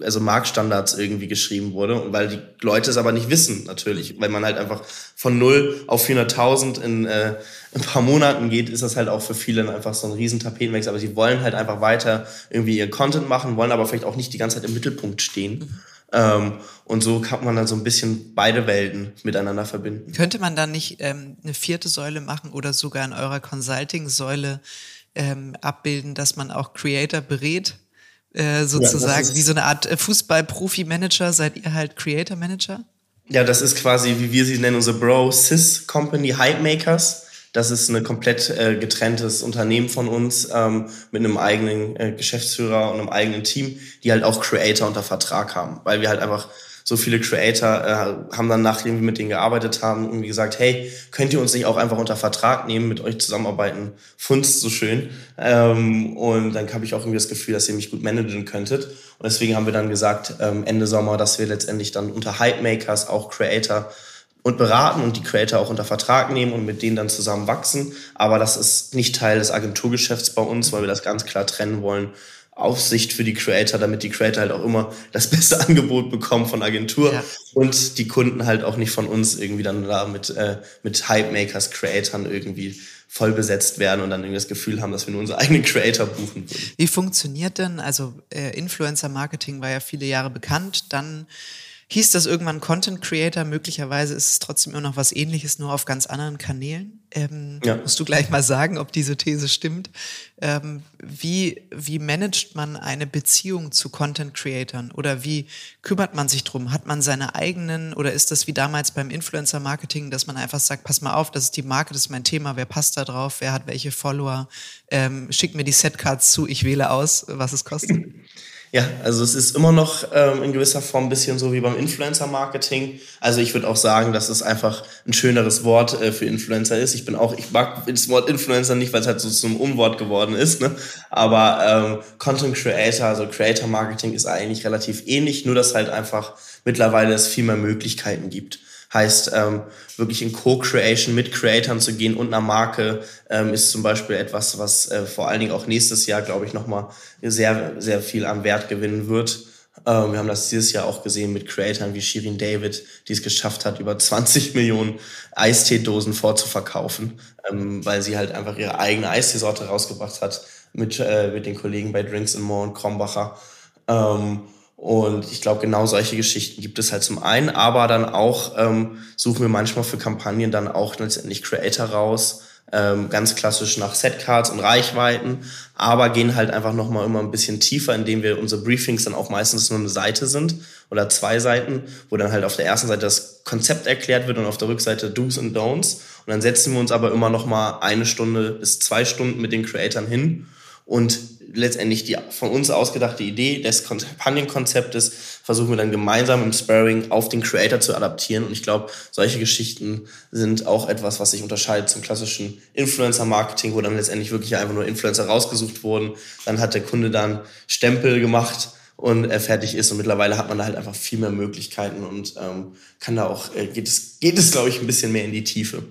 also Marktstandards irgendwie geschrieben wurde und weil die Leute es aber nicht wissen natürlich, weil man halt einfach von null auf 400.000 in äh, ein paar Monaten geht, ist das halt auch für viele einfach so ein riesen Tapetenwechsel. Aber sie wollen halt einfach weiter irgendwie ihr Content machen, wollen aber vielleicht auch nicht die ganze Zeit im Mittelpunkt stehen. Ähm, und so kann man dann so ein bisschen beide Welten miteinander verbinden. Könnte man dann nicht ähm, eine vierte Säule machen oder sogar in eurer Consulting-Säule ähm, abbilden, dass man auch Creator berät? Äh, sozusagen ja, wie so eine Art äh, Fußball-Profi-Manager, seid ihr halt Creator-Manager? Ja, das ist quasi, wie wir sie nennen, unsere Bro-Sis-Company Hype Makers. Das ist ein komplett äh, getrenntes Unternehmen von uns ähm, mit einem eigenen äh, Geschäftsführer und einem eigenen Team, die halt auch Creator unter Vertrag haben, weil wir halt einfach so viele Creator äh, haben dann, nachdem wir mit denen gearbeitet haben, irgendwie gesagt, hey, könnt ihr uns nicht auch einfach unter Vertrag nehmen, mit euch zusammenarbeiten, funzt so schön. Ähm, und dann habe ich auch irgendwie das Gefühl, dass ihr mich gut managen könntet. Und deswegen haben wir dann gesagt, ähm, Ende Sommer, dass wir letztendlich dann unter Hype Makers auch Creator und beraten und die Creator auch unter Vertrag nehmen und mit denen dann zusammen wachsen. Aber das ist nicht Teil des Agenturgeschäfts bei uns, weil wir das ganz klar trennen wollen Aufsicht für die Creator, damit die Creator halt auch immer das beste Angebot bekommen von Agentur ja. und die Kunden halt auch nicht von uns irgendwie dann da mit, äh, mit Hype-Makers, Creatoren irgendwie voll besetzt werden und dann irgendwie das Gefühl haben, dass wir nur unsere eigenen Creator buchen würden. Wie funktioniert denn, also äh, Influencer-Marketing war ja viele Jahre bekannt, dann hieß das irgendwann Content Creator. Möglicherweise ist es trotzdem immer noch was ähnliches, nur auf ganz anderen Kanälen. Ähm, ja. Musst du gleich mal sagen, ob diese These stimmt. Ähm, wie, wie managt man eine Beziehung zu Content Creatern? Oder wie kümmert man sich drum? Hat man seine eigenen oder ist das wie damals beim Influencer Marketing, dass man einfach sagt, pass mal auf, das ist die Marke, das ist mein Thema, wer passt da drauf, wer hat welche Follower, ähm, schick mir die Setcards zu, ich wähle aus, was es kostet? Ja, also es ist immer noch ähm, in gewisser Form ein bisschen so wie beim Influencer-Marketing. Also ich würde auch sagen, dass es einfach ein schöneres Wort äh, für Influencer ist. Ich bin auch, ich mag das Wort Influencer nicht, weil es halt so zum Umwort geworden ist. Ne? Aber ähm, Content Creator, also Creator Marketing ist eigentlich relativ ähnlich, nur dass halt einfach mittlerweile es viel mehr Möglichkeiten gibt. Heißt, ähm, wirklich in Co-Creation mit Creatoren zu gehen und einer Marke ähm, ist zum Beispiel etwas, was äh, vor allen Dingen auch nächstes Jahr, glaube ich, nochmal sehr, sehr viel am Wert gewinnen wird. Ähm, wir haben das dieses Jahr auch gesehen mit Creatoren wie Shirin David, die es geschafft hat, über 20 Millionen Eisteedosen vorzuverkaufen, ähm, weil sie halt einfach ihre eigene Eisteesorte rausgebracht hat mit, äh, mit den Kollegen bei Drinks and More und Krombacher. Ähm, und ich glaube, genau solche Geschichten gibt es halt zum einen, aber dann auch ähm, suchen wir manchmal für Kampagnen dann auch letztendlich Creator raus, ähm, ganz klassisch nach Setcards und Reichweiten, aber gehen halt einfach nochmal immer ein bisschen tiefer, indem wir unsere Briefings dann auch meistens nur eine Seite sind oder zwei Seiten, wo dann halt auf der ersten Seite das Konzept erklärt wird und auf der Rückseite Do's und Don'ts. Und dann setzen wir uns aber immer nochmal eine Stunde bis zwei Stunden mit den Creatoren hin und letztendlich die von uns ausgedachte Idee des Kampagnenkonzeptes versuchen wir dann gemeinsam im Sparring auf den Creator zu adaptieren. Und ich glaube, solche Geschichten sind auch etwas, was sich unterscheidet zum klassischen Influencer-Marketing, wo dann letztendlich wirklich einfach nur Influencer rausgesucht wurden. Dann hat der Kunde dann Stempel gemacht und er fertig ist. Und mittlerweile hat man da halt einfach viel mehr Möglichkeiten und ähm, kann da auch, äh, geht es, geht es, glaube ich, ein bisschen mehr in die Tiefe.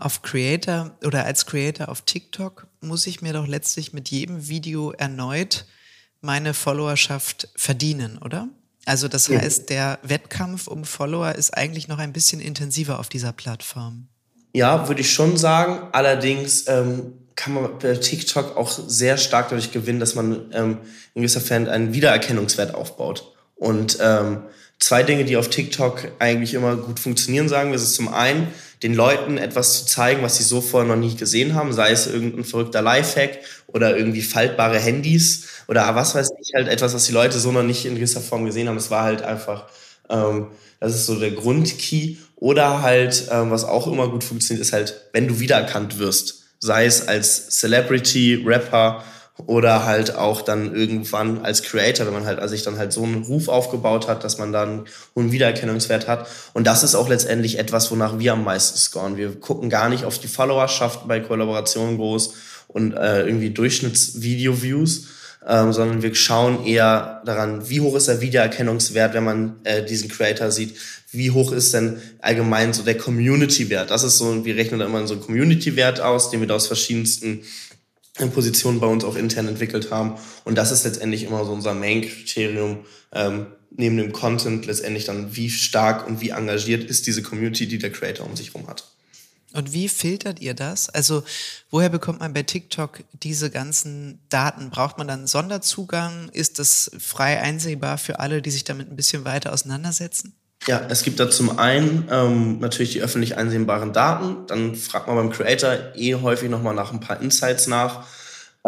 Auf Creator oder als Creator auf TikTok muss ich mir doch letztlich mit jedem Video erneut meine Followerschaft verdienen, oder? Also das heißt, der Wettkampf um Follower ist eigentlich noch ein bisschen intensiver auf dieser Plattform. Ja, würde ich schon sagen. Allerdings ähm, kann man bei TikTok auch sehr stark dadurch gewinnen, dass man ähm, in gewisser Fan einen Wiedererkennungswert aufbaut. Und ähm, zwei Dinge, die auf TikTok eigentlich immer gut funktionieren, sagen wir, ist zum einen, den Leuten etwas zu zeigen, was sie so vorher noch nie gesehen haben, sei es irgendein verrückter Lifehack oder irgendwie faltbare Handys oder was weiß ich, halt etwas, was die Leute so noch nicht in gewisser Form gesehen haben. Das war halt einfach, ähm, das ist so der Grundkey. Oder halt, ähm, was auch immer gut funktioniert, ist halt, wenn du wiedererkannt wirst, sei es als Celebrity, Rapper oder halt auch dann irgendwann als Creator, wenn man halt also sich dann halt so einen Ruf aufgebaut hat, dass man dann einen Wiedererkennungswert hat. Und das ist auch letztendlich etwas, wonach wir am meisten scoren. Wir gucken gar nicht auf die Followerschaft bei Kollaborationen groß und äh, irgendwie Durchschnittsvideo-Views, ähm, sondern wir schauen eher daran, wie hoch ist der Wiedererkennungswert, wenn man äh, diesen Creator sieht, wie hoch ist denn allgemein so der Community-Wert. Das ist so, wir rechnen da immer so einen Community-Wert aus, den wir da aus verschiedensten Positionen bei uns auch intern entwickelt haben. Und das ist letztendlich immer so unser Main-Kriterium, ähm, neben dem Content letztendlich dann, wie stark und wie engagiert ist diese Community, die der Creator um sich herum hat. Und wie filtert ihr das? Also woher bekommt man bei TikTok diese ganzen Daten? Braucht man dann Sonderzugang? Ist das frei einsehbar für alle, die sich damit ein bisschen weiter auseinandersetzen? Ja, es gibt da zum einen ähm, natürlich die öffentlich einsehbaren Daten. Dann fragt man beim Creator eh häufig nochmal nach ein paar Insights nach.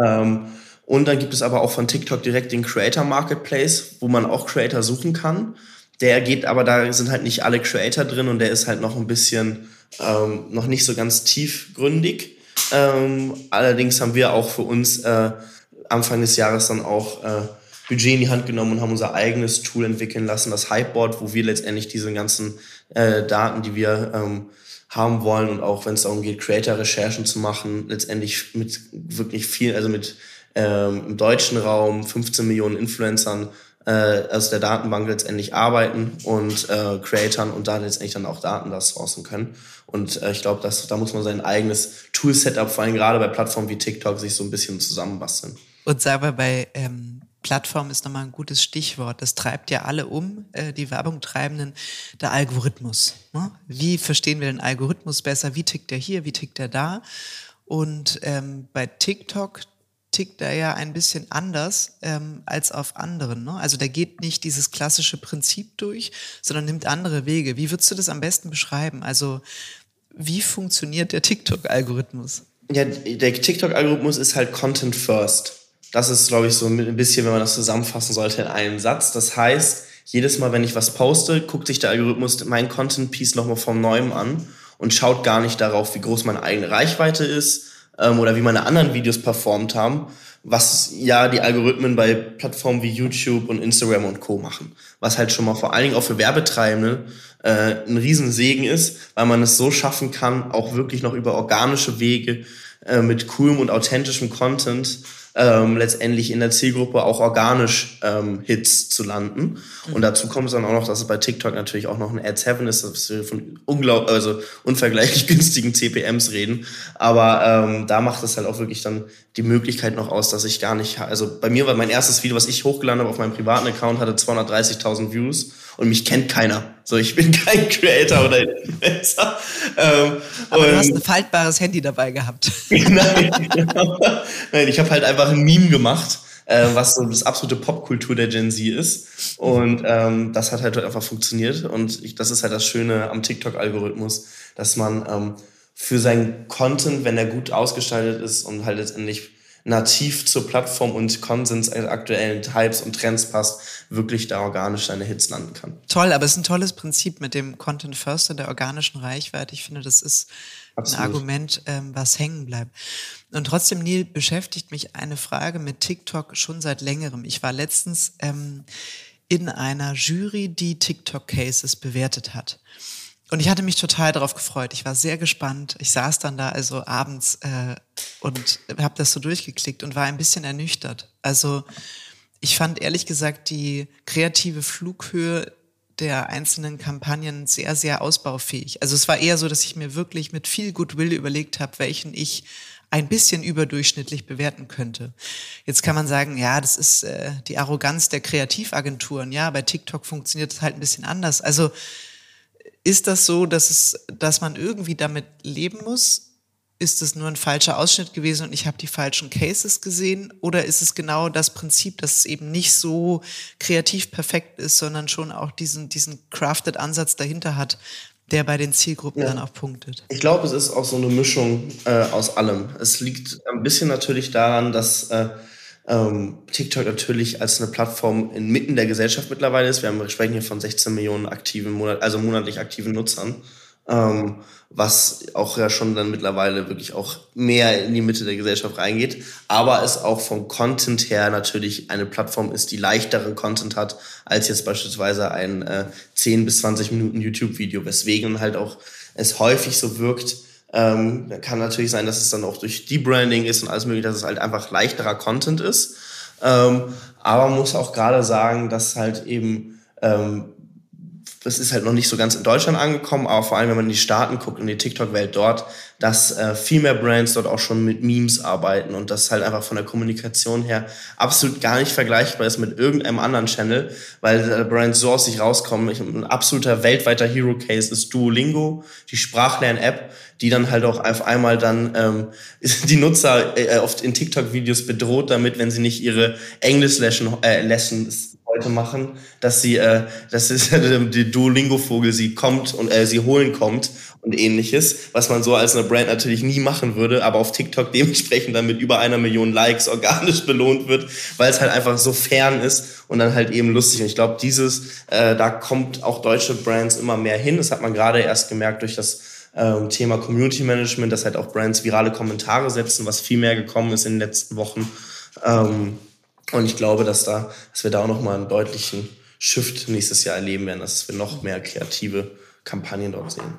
Ähm, und dann gibt es aber auch von TikTok direkt den Creator Marketplace, wo man auch Creator suchen kann. Der geht aber, da sind halt nicht alle Creator drin und der ist halt noch ein bisschen ähm, noch nicht so ganz tiefgründig. Ähm, allerdings haben wir auch für uns äh, Anfang des Jahres dann auch äh, Budget in die Hand genommen und haben unser eigenes Tool entwickeln lassen, das Hypeboard, wo wir letztendlich diese ganzen äh, Daten, die wir ähm, haben wollen und auch wenn es darum geht, Creator-Recherchen zu machen, letztendlich mit wirklich viel, also mit ähm, im deutschen Raum 15 Millionen Influencern äh, aus der Datenbank letztendlich arbeiten und äh, Creatoren und da letztendlich dann auch Daten da sourcen können. Und äh, ich glaube, da muss man sein eigenes Tool-Setup, vor allem gerade bei Plattformen wie TikTok, sich so ein bisschen zusammenbasteln. Und mal, bei ähm, Plattform ist nochmal ein gutes Stichwort. Das treibt ja alle um, äh, die Werbung treibenden, der Algorithmus. Ne? Wie verstehen wir den Algorithmus besser? Wie tickt der hier? Wie tickt der da? Und ähm, bei TikTok tickt er ja ein bisschen anders ähm, als auf anderen. Ne? Also der geht nicht dieses klassische Prinzip durch, sondern nimmt andere Wege. Wie würdest du das am besten beschreiben? Also wie funktioniert der TikTok-Algorithmus? Ja, der TikTok-Algorithmus ist halt Content First. Das ist, glaube ich, so ein bisschen, wenn man das zusammenfassen sollte in einem Satz. Das heißt, jedes Mal, wenn ich was poste, guckt sich der Algorithmus mein Content-Piece nochmal vom Neuem an und schaut gar nicht darauf, wie groß meine eigene Reichweite ist, ähm, oder wie meine anderen Videos performt haben, was ja die Algorithmen bei Plattformen wie YouTube und Instagram und Co. machen. Was halt schon mal vor allen Dingen auch für Werbetreibende äh, ein Riesensegen ist, weil man es so schaffen kann, auch wirklich noch über organische Wege äh, mit coolem und authentischem Content ähm, letztendlich in der Zielgruppe auch organisch ähm, Hits zu landen. Mhm. Und dazu kommt es dann auch noch, dass es bei TikTok natürlich auch noch ein Ads Heaven ist, dass wir von unglaublich, also unvergleichlich günstigen CPMs reden. Aber ähm, da macht es halt auch wirklich dann die Möglichkeit noch aus, dass ich gar nicht, also bei mir war mein erstes Video, was ich hochgeladen habe auf meinem privaten Account, hatte 230.000 Views und mich kennt keiner. So, ich bin kein Creator oder Influencer. Ähm, Aber du hast ein faltbares Handy dabei gehabt. Nein, genau. Nein ich habe halt einfach ein Meme gemacht, äh, was so das absolute Popkultur der Gen Z ist. Und ähm, das hat halt einfach funktioniert. Und ich, das ist halt das Schöne am TikTok-Algorithmus, dass man ähm, für seinen Content, wenn er gut ausgestaltet ist und halt letztendlich nativ zur Plattform und Konsens aktuellen Types und Trends passt, wirklich da organisch seine Hits landen kann. Toll, aber es ist ein tolles Prinzip mit dem Content First und der organischen Reichweite. Ich finde, das ist Absolut. ein Argument, ähm, was hängen bleibt. Und trotzdem, Neil, beschäftigt mich eine Frage mit TikTok schon seit längerem. Ich war letztens ähm, in einer Jury, die TikTok-Cases bewertet hat. Und ich hatte mich total darauf gefreut. Ich war sehr gespannt. Ich saß dann da also abends äh, und habe das so durchgeklickt und war ein bisschen ernüchtert. Also ich fand ehrlich gesagt die kreative Flughöhe der einzelnen Kampagnen sehr, sehr ausbaufähig. Also es war eher so, dass ich mir wirklich mit viel Goodwill überlegt habe, welchen ich ein bisschen überdurchschnittlich bewerten könnte. Jetzt kann man sagen, ja, das ist äh, die Arroganz der Kreativagenturen. Ja, bei TikTok funktioniert es halt ein bisschen anders. Also ist das so, dass es, dass man irgendwie damit leben muss? Ist es nur ein falscher Ausschnitt gewesen und ich habe die falschen Cases gesehen? Oder ist es genau das Prinzip, dass es eben nicht so kreativ perfekt ist, sondern schon auch diesen, diesen crafted Ansatz dahinter hat, der bei den Zielgruppen ja. dann auch punktet? Ich glaube, es ist auch so eine Mischung äh, aus allem. Es liegt ein bisschen natürlich daran, dass äh, ähm, TikTok natürlich als eine Plattform inmitten der Gesellschaft mittlerweile ist. Wir, sprechen hier von 16 Millionen aktiven, also monatlich aktiven Nutzern, ähm, was auch ja schon dann mittlerweile wirklich auch mehr in die Mitte der Gesellschaft reingeht, aber es auch vom Content her natürlich eine Plattform ist, die leichteren Content hat als jetzt beispielsweise ein äh, 10 bis 20 Minuten YouTube-Video, weswegen halt auch es häufig so wirkt, ähm, kann natürlich sein, dass es dann auch durch Debranding ist und alles mögliche, dass es halt einfach leichterer Content ist. Ähm, aber man muss auch gerade sagen, dass halt eben ähm, das ist halt noch nicht so ganz in Deutschland angekommen, aber vor allem, wenn man in die Staaten guckt und die TikTok-Welt dort, dass äh, viel mehr Brands dort auch schon mit Memes arbeiten und das halt einfach von der Kommunikation her absolut gar nicht vergleichbar ist mit irgendeinem anderen Channel, weil äh, Brands so aus sich rauskommen. Ich, ein absoluter weltweiter Hero-Case ist Duolingo, die Sprachlern-App, die dann halt auch auf einmal dann ähm, die Nutzer äh, oft in TikTok-Videos bedroht damit, wenn sie nicht ihre Englisch-Lessons äh, Lessons heute machen, dass sie, äh, das ist die Duolingo-Vogel, sie kommt und äh, sie holen kommt und ähnliches, was man so als eine Brand natürlich nie machen würde, aber auf TikTok dementsprechend dann mit über einer Million Likes organisch belohnt wird, weil es halt einfach so fern ist und dann halt eben lustig. Und ich glaube, dieses, äh, da kommt auch deutsche Brands immer mehr hin. Das hat man gerade erst gemerkt durch das ähm, Thema Community Management, dass halt auch Brands virale Kommentare setzen, was viel mehr gekommen ist in den letzten Wochen. Ähm, und ich glaube, dass, da, dass wir da auch nochmal einen deutlichen Shift nächstes Jahr erleben werden, dass wir noch mehr kreative Kampagnen dort sehen.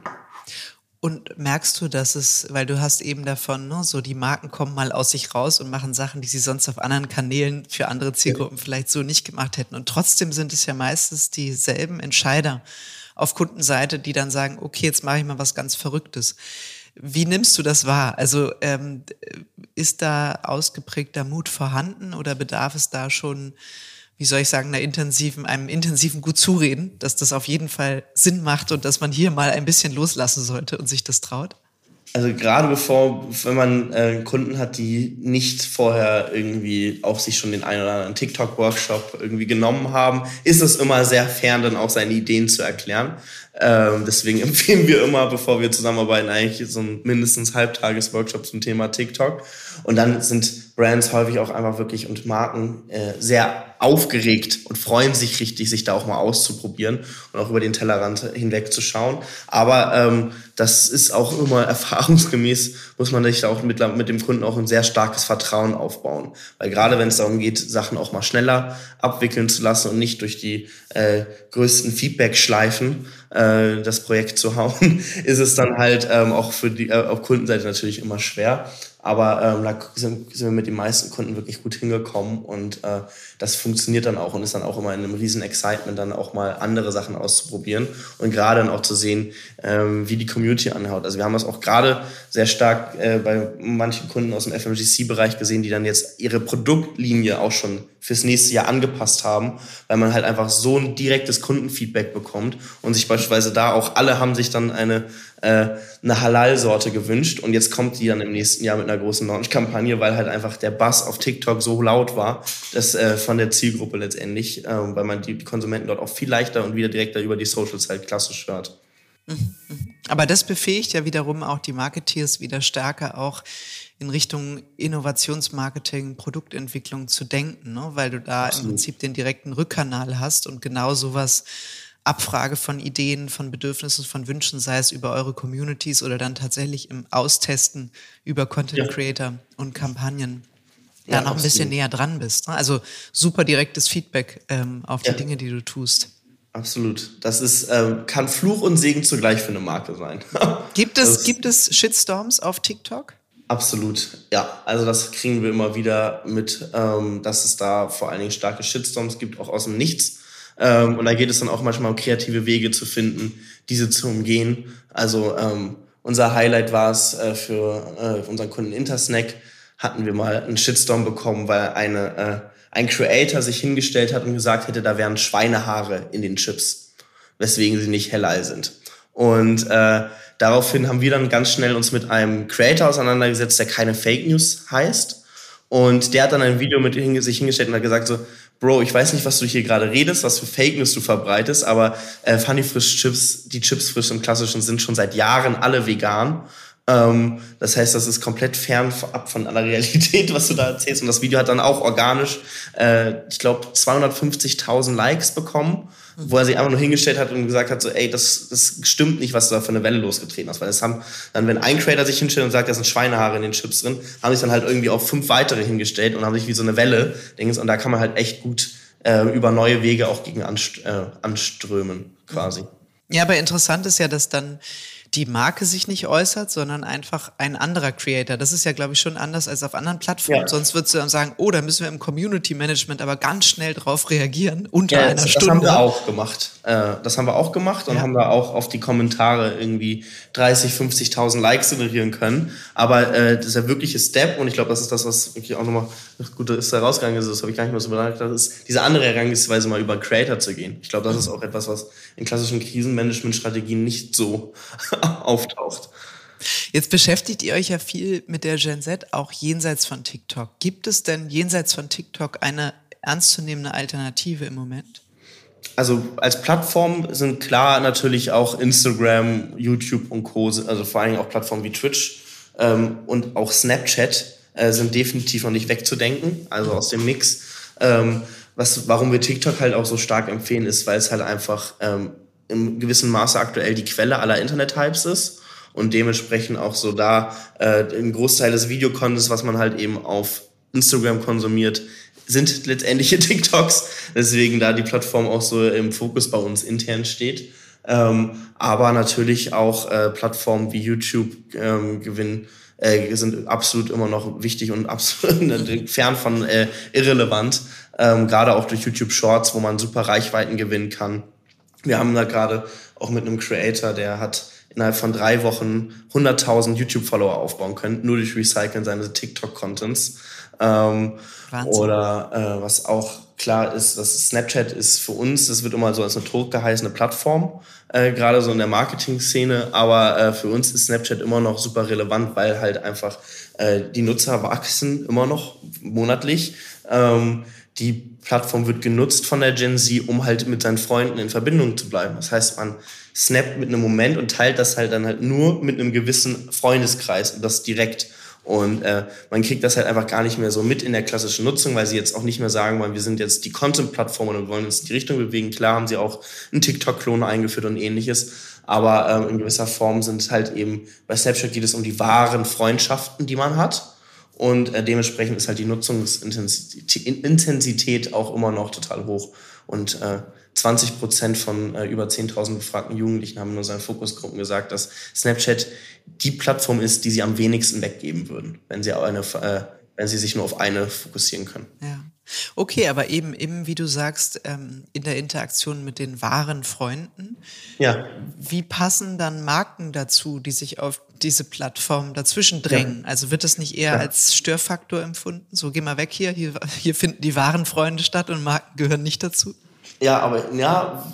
Und merkst du, dass es, weil du hast eben davon, ne, so die Marken kommen mal aus sich raus und machen Sachen, die sie sonst auf anderen Kanälen für andere Zielgruppen vielleicht so nicht gemacht hätten. Und trotzdem sind es ja meistens dieselben Entscheider auf Kundenseite, die dann sagen, okay, jetzt mache ich mal was ganz Verrücktes. Wie nimmst du das wahr? Also ähm, ist da ausgeprägter Mut vorhanden oder bedarf es da schon, wie soll ich sagen, einer intensiven, einem intensiven gut zureden, dass das auf jeden Fall Sinn macht und dass man hier mal ein bisschen loslassen sollte und sich das traut? Also gerade bevor, wenn man äh, Kunden hat, die nicht vorher irgendwie auf sich schon den einen oder anderen TikTok-Workshop irgendwie genommen haben, ist es immer sehr fern, dann auch seine Ideen zu erklären. Ähm, deswegen empfehlen wir immer, bevor wir zusammenarbeiten, eigentlich so ein mindestens Halbtages-Workshop zum Thema TikTok. Und dann sind Brands häufig auch einfach wirklich und Marken äh, sehr aufgeregt und freuen sich richtig, sich da auch mal auszuprobieren und auch über den Tellerrand hinweg zu schauen. Aber ähm, das ist auch immer erfahrungsgemäß, muss man sich da auch mit, mit dem Kunden auch ein sehr starkes Vertrauen aufbauen. Weil gerade wenn es darum geht, Sachen auch mal schneller abwickeln zu lassen und nicht durch die äh, größten Feedback-Schleifen äh, das Projekt zu hauen, ist es dann halt ähm, auch für die äh, auf Kundenseite natürlich immer schwer. Aber ähm, da sind, sind wir mit den meisten Kunden wirklich gut hingekommen und äh, das funktioniert dann auch und ist dann auch immer in einem riesen Excitement, dann auch mal andere Sachen auszuprobieren und gerade dann auch zu sehen, ähm, wie die Community anhaut. Also wir haben das auch gerade sehr stark äh, bei manchen Kunden aus dem FMGC-Bereich gesehen, die dann jetzt ihre Produktlinie auch schon fürs nächste Jahr angepasst haben, weil man halt einfach so ein direktes Kundenfeedback bekommt und sich beispielsweise da auch alle haben sich dann eine äh, eine Halal-Sorte gewünscht und jetzt kommt die dann im nächsten Jahr mit einer großen Launch-Kampagne, weil halt einfach der Bass auf TikTok so laut war, dass äh, von der Zielgruppe letztendlich, äh, weil man die, Konsumenten dort auch viel leichter und wieder direkter über die Socials halt klassisch hört. Mhm, mhm. Aber das befähigt ja wiederum auch die Marketeers wieder stärker auch in Richtung Innovationsmarketing, Produktentwicklung zu denken, ne? weil du da Absolut. im Prinzip den direkten Rückkanal hast und genau sowas Abfrage von Ideen, von Bedürfnissen, von Wünschen, sei es über eure Communities oder dann tatsächlich im Austesten über Content Creator ja. und Kampagnen da ja, noch ein bisschen näher dran bist. Ne? Also super direktes Feedback ähm, auf die ja. Dinge, die du tust. Absolut. Das ist, ähm, kann Fluch und Segen zugleich für eine Marke sein. gibt, es, gibt es Shitstorms auf TikTok? Absolut, ja. Also das kriegen wir immer wieder mit, ähm, dass es da vor allen Dingen starke Shitstorms gibt, auch aus dem Nichts. Ähm, und da geht es dann auch manchmal um kreative Wege zu finden, diese zu umgehen. Also ähm, unser Highlight war es äh, für äh, unseren Kunden Intersnack, hatten wir mal einen Shitstorm bekommen, weil eine, äh, ein Creator sich hingestellt hat und gesagt hätte, da wären Schweinehaare in den Chips, weswegen sie nicht hellal sind. Und äh, daraufhin haben wir dann ganz schnell uns mit einem Creator auseinandergesetzt, der keine Fake News heißt. Und der hat dann ein Video mit sich hingestellt und hat gesagt so, Bro, ich weiß nicht, was du hier gerade redest, was für Fake News du verbreitest, aber äh, Funny Frisch Chips, die Chips frisch im Klassischen sind schon seit Jahren alle vegan. Ähm, das heißt, das ist komplett fern ab von aller Realität, was du da erzählst. Und das Video hat dann auch organisch, äh, ich glaube, 250.000 Likes bekommen wo er sich einfach nur hingestellt hat und gesagt hat, so, ey, das, das stimmt nicht, was du da für eine Welle losgetreten hast. Weil das haben dann, wenn ein Creator sich hinstellt und sagt, da sind Schweinehaare in den Chips drin, haben sich dann halt irgendwie auch fünf weitere hingestellt und haben sich wie so eine Welle, Dings, und da kann man halt echt gut äh, über neue Wege auch gegen anst äh, anströmen, quasi. Ja, aber interessant ist ja, dass dann die Marke sich nicht äußert, sondern einfach ein anderer Creator. Das ist ja, glaube ich, schon anders als auf anderen Plattformen. Ja. Sonst würdest du dann sagen, oh, da müssen wir im Community Management aber ganz schnell drauf reagieren, unter ja, einer das, Stunde. Das haben wir auch gemacht. Äh, das haben wir auch gemacht und ja. haben da auch auf die Kommentare irgendwie 30, 50.000 Likes generieren können. Aber äh, das ist der wirkliche Step und ich glaube, das ist das, was wirklich auch nochmal gut ist da rausgegangen ist, das habe ich gar nicht mehr so bedacht, das ist diese andere Herangehensweise mal über Creator zu gehen. Ich glaube, das ist auch etwas, was in klassischen Krisenmanagement-Strategien nicht so auftaucht. Jetzt beschäftigt ihr euch ja viel mit der Gen Z, auch jenseits von TikTok. Gibt es denn jenseits von TikTok eine ernstzunehmende Alternative im Moment? Also als Plattform sind klar natürlich auch Instagram, YouTube und Co., also vor allem auch Plattformen wie Twitch ähm, und auch Snapchat äh, sind definitiv noch nicht wegzudenken, also aus dem Mix. Ähm, was, warum wir TikTok halt auch so stark empfehlen, ist, weil es halt einfach ähm, im gewissen Maße aktuell die Quelle aller Internet-Hypes ist und dementsprechend auch so da äh, ein Großteil des Videocontents, was man halt eben auf Instagram konsumiert, sind letztendliche TikToks. Deswegen da die Plattform auch so im Fokus bei uns intern steht. Ähm, aber natürlich auch äh, Plattformen wie YouTube ähm, gewinnen äh, sind absolut immer noch wichtig und absolut fern von äh, irrelevant. Ähm, gerade auch durch YouTube Shorts, wo man super Reichweiten gewinnen kann. Wir haben da gerade auch mit einem Creator, der hat innerhalb von drei Wochen 100.000 YouTube-Follower aufbauen können, nur durch Recyceln seines TikTok-Contents. Ähm, oder äh, was auch klar ist, dass Snapchat ist für uns, das wird immer so als eine totgeheißene Plattform, äh, gerade so in der Marketing-Szene, aber äh, für uns ist Snapchat immer noch super relevant, weil halt einfach äh, die Nutzer wachsen immer noch monatlich. Ähm, die Plattform wird genutzt von der Gen Z, um halt mit seinen Freunden in Verbindung zu bleiben. Das heißt, man snappt mit einem Moment und teilt das halt dann halt nur mit einem gewissen Freundeskreis und das direkt. Und äh, man kriegt das halt einfach gar nicht mehr so mit in der klassischen Nutzung, weil sie jetzt auch nicht mehr sagen wollen, wir sind jetzt die Content-Plattform und wollen uns in die Richtung bewegen. Klar haben sie auch einen TikTok-Klon eingeführt und ähnliches. Aber ähm, in gewisser Form sind es halt eben, bei Snapchat geht es um die wahren Freundschaften, die man hat. Und äh, dementsprechend ist halt die Nutzungsintensität auch immer noch total hoch. Und äh, 20 Prozent von äh, über 10.000 befragten Jugendlichen haben in unseren Fokusgruppen gesagt, dass Snapchat die Plattform ist, die sie am wenigsten weggeben würden, wenn sie, eine, äh, wenn sie sich nur auf eine fokussieren können. Ja. Okay, aber eben, eben wie du sagst, ähm, in der Interaktion mit den wahren Freunden. Ja. Wie passen dann Marken dazu, die sich auf diese Plattform dazwischen drängen? Ja. Also wird das nicht eher ja. als Störfaktor empfunden? So, geh mal weg hier, hier, hier finden die wahren Freunde statt und Marken gehören nicht dazu? Ja, aber ja,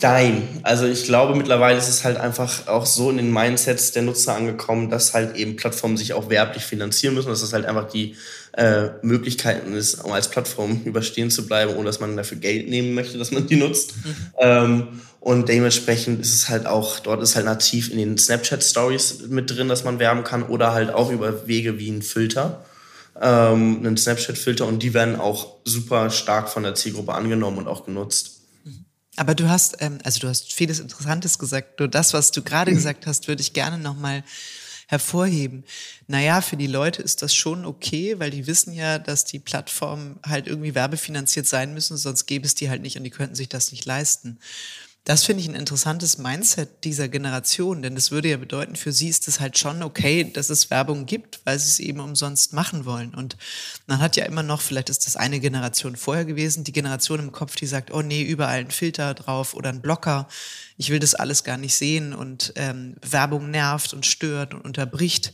nein. Also ich glaube, mittlerweile ist es halt einfach auch so in den Mindsets der Nutzer angekommen, dass halt eben Plattformen sich auch werblich finanzieren müssen, dass das halt einfach die äh, Möglichkeiten ist, um als Plattform überstehen zu bleiben, ohne dass man dafür Geld nehmen möchte, dass man die nutzt. Mhm. Ähm, und dementsprechend ist es halt auch, dort ist halt nativ in den Snapchat-Stories mit drin, dass man werben kann oder halt auch über Wege wie ein Filter ähm, einen Snapchat-Filter und die werden auch super stark von der Zielgruppe angenommen und auch genutzt. Aber du hast, ähm, also du hast vieles Interessantes gesagt. Nur das, was du gerade gesagt hast, würde ich gerne nochmal hervorheben. Naja, für die Leute ist das schon okay, weil die wissen ja, dass die Plattformen halt irgendwie werbefinanziert sein müssen, sonst gäbe es die halt nicht und die könnten sich das nicht leisten. Das finde ich ein interessantes Mindset dieser Generation, denn das würde ja bedeuten, für sie ist es halt schon okay, dass es Werbung gibt, weil sie es eben umsonst machen wollen. Und man hat ja immer noch, vielleicht ist das eine Generation vorher gewesen, die Generation im Kopf, die sagt, oh nee, überall ein Filter drauf oder ein Blocker, ich will das alles gar nicht sehen und ähm, Werbung nervt und stört und unterbricht.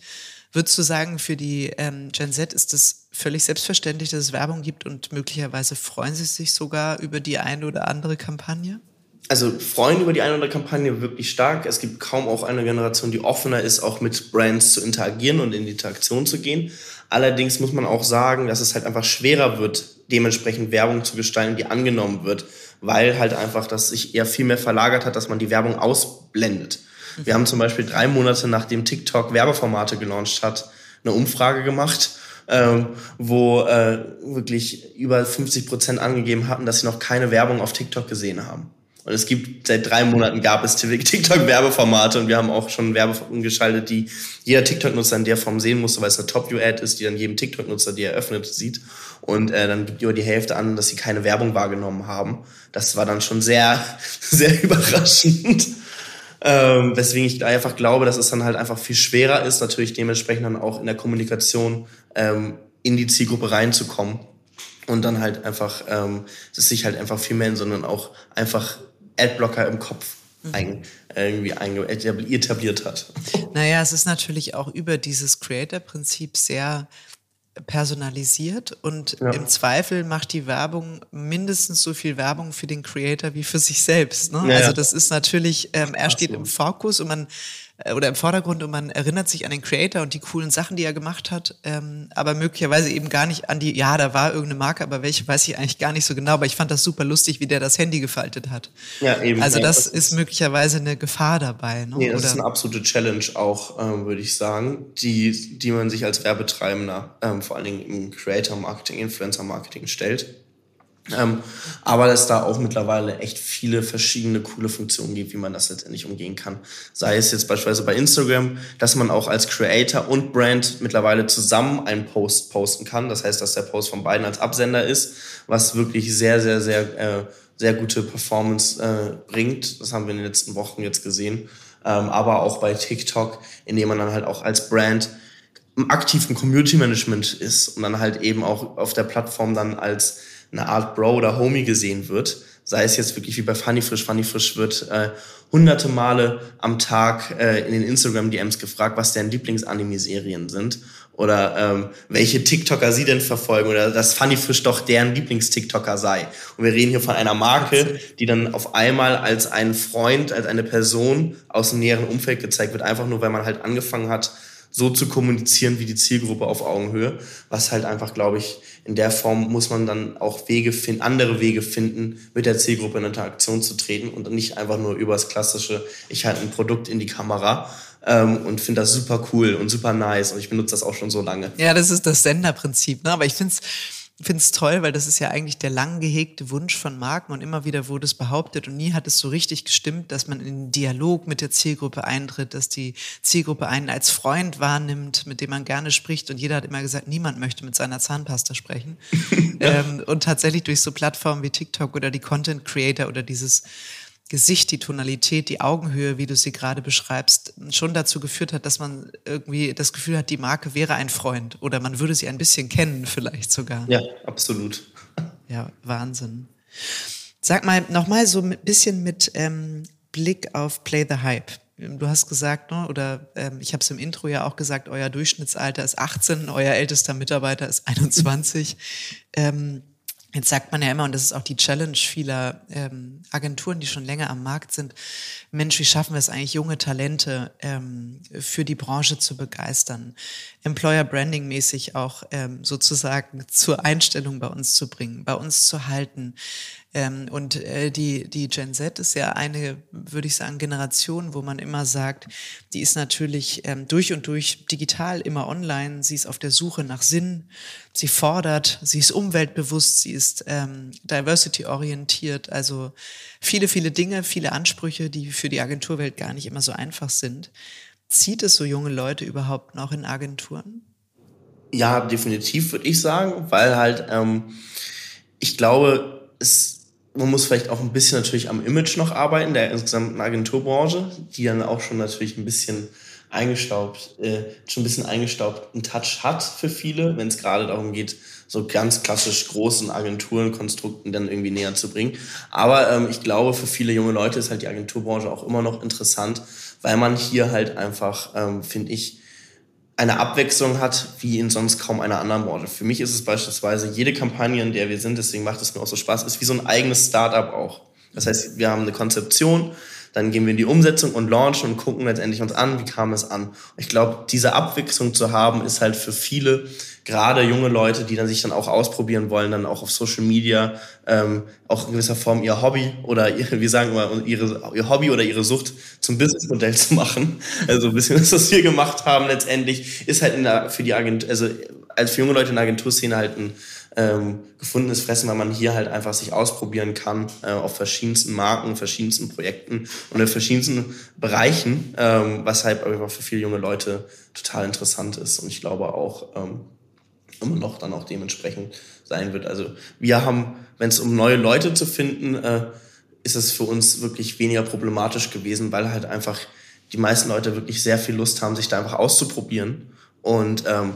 Würdest du sagen, für die ähm, Gen Z ist es völlig selbstverständlich, dass es Werbung gibt und möglicherweise freuen sie sich sogar über die eine oder andere Kampagne? Also freuen über die eine oder andere Kampagne wirklich stark. Es gibt kaum auch eine Generation, die offener ist, auch mit Brands zu interagieren und in die Interaktion zu gehen. Allerdings muss man auch sagen, dass es halt einfach schwerer wird, dementsprechend Werbung zu gestalten, die angenommen wird, weil halt einfach das sich eher viel mehr verlagert hat, dass man die Werbung ausblendet. Wir haben zum Beispiel drei Monate nachdem TikTok Werbeformate gelauncht hat, eine Umfrage gemacht, ähm, wo äh, wirklich über 50 Prozent angegeben hatten, dass sie noch keine Werbung auf TikTok gesehen haben. Und es gibt seit drei Monaten gab es TikTok-Werbeformate und wir haben auch schon Werbeformate geschaltet, die jeder TikTok-Nutzer in der Form sehen musste, weil es eine Top-View-Ad ist, die dann jedem TikTok-Nutzer, die er öffnet, sieht. Und äh, dann gibt über die Hälfte an, dass sie keine Werbung wahrgenommen haben. Das war dann schon sehr, sehr überraschend. Ähm, weswegen ich einfach glaube, dass es dann halt einfach viel schwerer ist, natürlich dementsprechend dann auch in der Kommunikation ähm, in die Zielgruppe reinzukommen und dann halt einfach, ähm, es sich halt einfach viel mehr, sondern auch einfach Adblocker im Kopf mhm. ein, irgendwie etabliert hat. Naja, es ist natürlich auch über dieses Creator-Prinzip sehr personalisiert und ja. im Zweifel macht die Werbung mindestens so viel Werbung für den Creator wie für sich selbst. Ne? Ja, also das ist natürlich, ähm, er steht im Fokus und man oder im Vordergrund und man erinnert sich an den Creator und die coolen Sachen, die er gemacht hat, ähm, aber möglicherweise eben gar nicht an die, ja, da war irgendeine Marke, aber welche weiß ich eigentlich gar nicht so genau, aber ich fand das super lustig, wie der das Handy gefaltet hat. Ja, eben. Also das, ja, das ist, ist möglicherweise eine Gefahr dabei. Ne? Nee, das oder? ist eine absolute Challenge auch, ähm, würde ich sagen, die, die man sich als Werbetreibender, ähm, vor allen Dingen im Creator-Marketing, Influencer-Marketing stellt. Ähm, aber dass da auch mittlerweile echt viele verschiedene coole Funktionen gibt, wie man das letztendlich umgehen kann. Sei es jetzt beispielsweise bei Instagram, dass man auch als Creator und Brand mittlerweile zusammen einen Post posten kann. Das heißt, dass der Post von beiden als Absender ist, was wirklich sehr, sehr, sehr, äh, sehr gute Performance äh, bringt. Das haben wir in den letzten Wochen jetzt gesehen. Ähm, aber auch bei TikTok, indem man dann halt auch als Brand im aktiven Community Management ist und dann halt eben auch auf der Plattform dann als eine Art Bro oder Homie gesehen wird. Sei es jetzt wirklich wie bei Funny Frisch. Funny Frisch wird äh, hunderte Male am Tag äh, in den Instagram-DMs gefragt, was deren Lieblings-Anime-Serien sind oder ähm, welche TikToker sie denn verfolgen oder dass Funny Frisch doch deren Lieblings-TikToker sei. Und wir reden hier von einer Marke, die dann auf einmal als ein Freund, als eine Person aus dem näheren Umfeld gezeigt wird, einfach nur, weil man halt angefangen hat, so zu kommunizieren wie die Zielgruppe auf Augenhöhe, was halt einfach, glaube ich, in der Form muss man dann auch Wege finden, andere Wege finden, mit der Zielgruppe in Interaktion zu treten und nicht einfach nur über das klassische, ich halte ein Produkt in die Kamera ähm, und finde das super cool und super nice und ich benutze das auch schon so lange. Ja, das ist das Senderprinzip, ne? aber ich finde es finde es toll, weil das ist ja eigentlich der lang gehegte Wunsch von Marken und immer wieder wurde es behauptet und nie hat es so richtig gestimmt, dass man in den Dialog mit der Zielgruppe eintritt, dass die Zielgruppe einen als Freund wahrnimmt, mit dem man gerne spricht und jeder hat immer gesagt, niemand möchte mit seiner Zahnpasta sprechen. ähm, und tatsächlich durch so Plattformen wie TikTok oder die Content Creator oder dieses Gesicht, die Tonalität, die Augenhöhe, wie du sie gerade beschreibst, schon dazu geführt hat, dass man irgendwie das Gefühl hat, die Marke wäre ein Freund oder man würde sie ein bisschen kennen, vielleicht sogar. Ja, absolut. Ja, Wahnsinn. Sag mal, nochmal so ein bisschen mit ähm, Blick auf Play the Hype. Du hast gesagt, ne, oder ähm, ich habe es im Intro ja auch gesagt, euer Durchschnittsalter ist 18, euer ältester Mitarbeiter ist 21. ähm, Jetzt sagt man ja immer, und das ist auch die Challenge vieler ähm, Agenturen, die schon länger am Markt sind, Mensch, wie schaffen wir es eigentlich, junge Talente ähm, für die Branche zu begeistern, Employer Branding mäßig auch ähm, sozusagen zur Einstellung bei uns zu bringen, bei uns zu halten. Ähm, und äh, die, die Gen Z ist ja eine, würde ich sagen, Generation, wo man immer sagt, die ist natürlich ähm, durch und durch digital, immer online. Sie ist auf der Suche nach Sinn. Sie fordert, sie ist umweltbewusst, sie ist ähm, diversity-orientiert. Also viele, viele Dinge, viele Ansprüche, die für die Agenturwelt gar nicht immer so einfach sind. Zieht es so junge Leute überhaupt noch in Agenturen? Ja, definitiv würde ich sagen, weil halt ähm, ich glaube, es man muss vielleicht auch ein bisschen natürlich am Image noch arbeiten, der insgesamten Agenturbranche, die dann auch schon natürlich ein bisschen eingestaubt, äh, schon ein bisschen eingestaubten Touch hat für viele, wenn es gerade darum geht, so ganz klassisch großen Agenturenkonstrukten dann irgendwie näher zu bringen. Aber ähm, ich glaube, für viele junge Leute ist halt die Agenturbranche auch immer noch interessant, weil man hier halt einfach, ähm, finde ich, eine Abwechslung hat, wie in sonst kaum einer anderen Branche. Für mich ist es beispielsweise jede Kampagne, in der wir sind, deswegen macht es mir auch so Spaß, ist wie so ein eigenes Startup auch. Das heißt, wir haben eine Konzeption, dann gehen wir in die Umsetzung und launchen und gucken letztendlich uns an, wie kam es an. Ich glaube, diese Abwechslung zu haben, ist halt für viele, gerade junge Leute, die dann sich dann auch ausprobieren wollen, dann auch auf Social Media, ähm, auch in gewisser Form ihr Hobby oder ihre, wir sagen mal, ihre, ihr Hobby oder ihre Sucht zum Businessmodell zu machen. Also ein bisschen, was wir gemacht haben letztendlich, ist halt in der, für die Agentur, also als für junge Leute in der Agenturszene halt ein ähm, gefundenes Fressen, weil man hier halt einfach sich ausprobieren kann äh, auf verschiedensten Marken, verschiedensten Projekten und in verschiedensten Bereichen, ähm, halt einfach für viele junge Leute total interessant ist und ich glaube auch ähm, immer noch dann auch dementsprechend sein wird. Also wir haben, wenn es um neue Leute zu finden, äh, ist es für uns wirklich weniger problematisch gewesen, weil halt einfach die meisten Leute wirklich sehr viel Lust haben, sich da einfach auszuprobieren. Und ähm,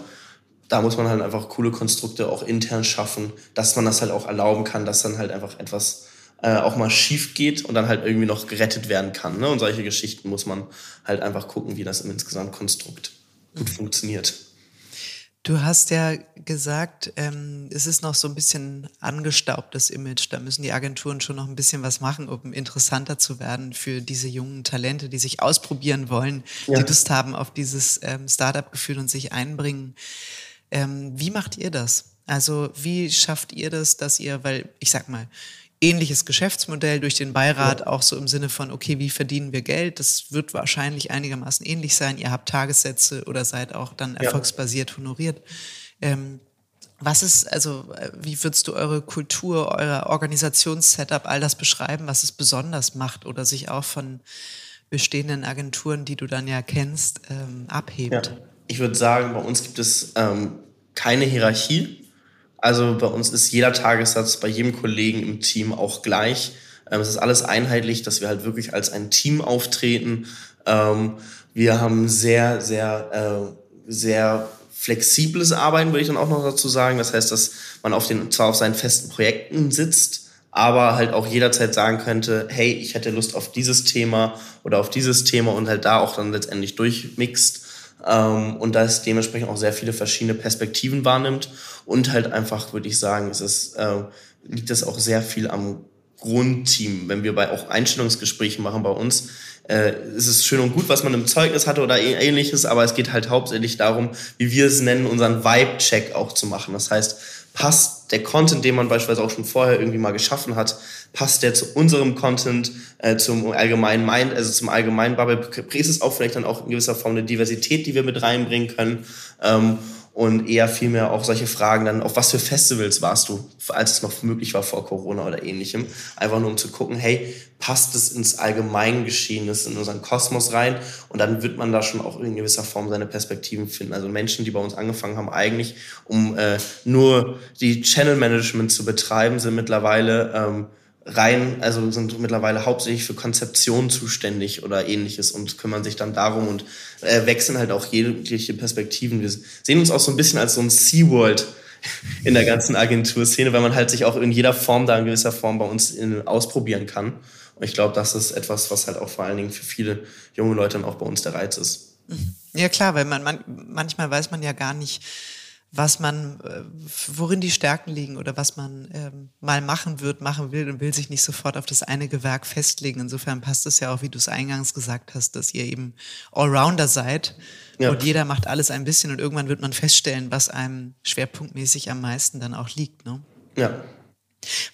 da muss man halt einfach coole Konstrukte auch intern schaffen, dass man das halt auch erlauben kann, dass dann halt einfach etwas äh, auch mal schief geht und dann halt irgendwie noch gerettet werden kann. Ne? Und solche Geschichten muss man halt einfach gucken, wie das im Insgesamtkonstrukt gut mhm. funktioniert. Du hast ja gesagt, ähm, es ist noch so ein bisschen angestaubtes Image. Da müssen die Agenturen schon noch ein bisschen was machen, um interessanter zu werden für diese jungen Talente, die sich ausprobieren wollen, ja. die Lust haben auf dieses ähm, Startup-Gefühl und sich einbringen. Ähm, wie macht ihr das? Also wie schafft ihr das, dass ihr, weil ich sag mal, ähnliches Geschäftsmodell durch den Beirat, ja. auch so im Sinne von, okay, wie verdienen wir Geld? Das wird wahrscheinlich einigermaßen ähnlich sein. Ihr habt Tagessätze oder seid auch dann erfolgsbasiert honoriert. Ähm, was ist, also, äh, wie würdest du eure Kultur, euer Organisationssetup, all das beschreiben, was es besonders macht oder sich auch von bestehenden Agenturen, die du dann ja kennst, ähm, abhebt? Ja. Ich würde sagen, bei uns gibt es ähm, keine Hierarchie. Also bei uns ist jeder Tagessatz bei jedem Kollegen im Team auch gleich. Ähm, es ist alles einheitlich, dass wir halt wirklich als ein Team auftreten. Ähm, wir haben sehr, sehr, äh, sehr flexibles Arbeiten, würde ich dann auch noch dazu sagen. Das heißt, dass man auf den, zwar auf seinen festen Projekten sitzt, aber halt auch jederzeit sagen könnte, hey, ich hätte Lust auf dieses Thema oder auf dieses Thema und halt da auch dann letztendlich durchmixt ähm, und da es dementsprechend auch sehr viele verschiedene Perspektiven wahrnimmt und halt einfach, würde ich sagen, ist es, äh, liegt es auch sehr viel am Grundteam. Wenn wir bei auch Einstellungsgesprächen machen bei uns, äh, ist es schön und gut, was man im Zeugnis hatte oder ähnliches, aber es geht halt hauptsächlich darum, wie wir es nennen, unseren Vibe-Check auch zu machen. Das heißt, passt der Content, den man beispielsweise auch schon vorher irgendwie mal geschaffen hat, passt der zu unserem Content, äh, zum allgemeinen Mind, also zum allgemeinen Bubble, ist es auch vielleicht dann auch in gewisser Form eine Diversität, die wir mit reinbringen können. Ähm, und eher vielmehr auch solche Fragen dann, auf was für Festivals warst du, als es noch möglich war vor Corona oder ähnlichem. Einfach nur um zu gucken, hey, passt es ins Allgemeingeschehen, in unseren Kosmos rein? Und dann wird man da schon auch in gewisser Form seine Perspektiven finden. Also Menschen, die bei uns angefangen haben, eigentlich um äh, nur die Channel Management zu betreiben, sind mittlerweile ähm, rein, also sind mittlerweile hauptsächlich für Konzeption zuständig oder ähnliches und kümmern sich dann darum und äh, wechseln halt auch jegliche Perspektiven. Wir sehen uns auch so ein bisschen als so ein SeaWorld in der ganzen Agenturszene, weil man halt sich auch in jeder Form da in gewisser Form bei uns in, ausprobieren kann. Und ich glaube, das ist etwas, was halt auch vor allen Dingen für viele junge Leute dann auch bei uns der Reiz ist. Ja klar, weil man, man manchmal weiß man ja gar nicht, was man, äh, worin die Stärken liegen oder was man ähm, mal machen wird, machen will und will sich nicht sofort auf das eine Gewerk festlegen. Insofern passt es ja auch, wie du es eingangs gesagt hast, dass ihr eben Allrounder seid ja. und jeder macht alles ein bisschen und irgendwann wird man feststellen, was einem schwerpunktmäßig am meisten dann auch liegt. Ne? Ja.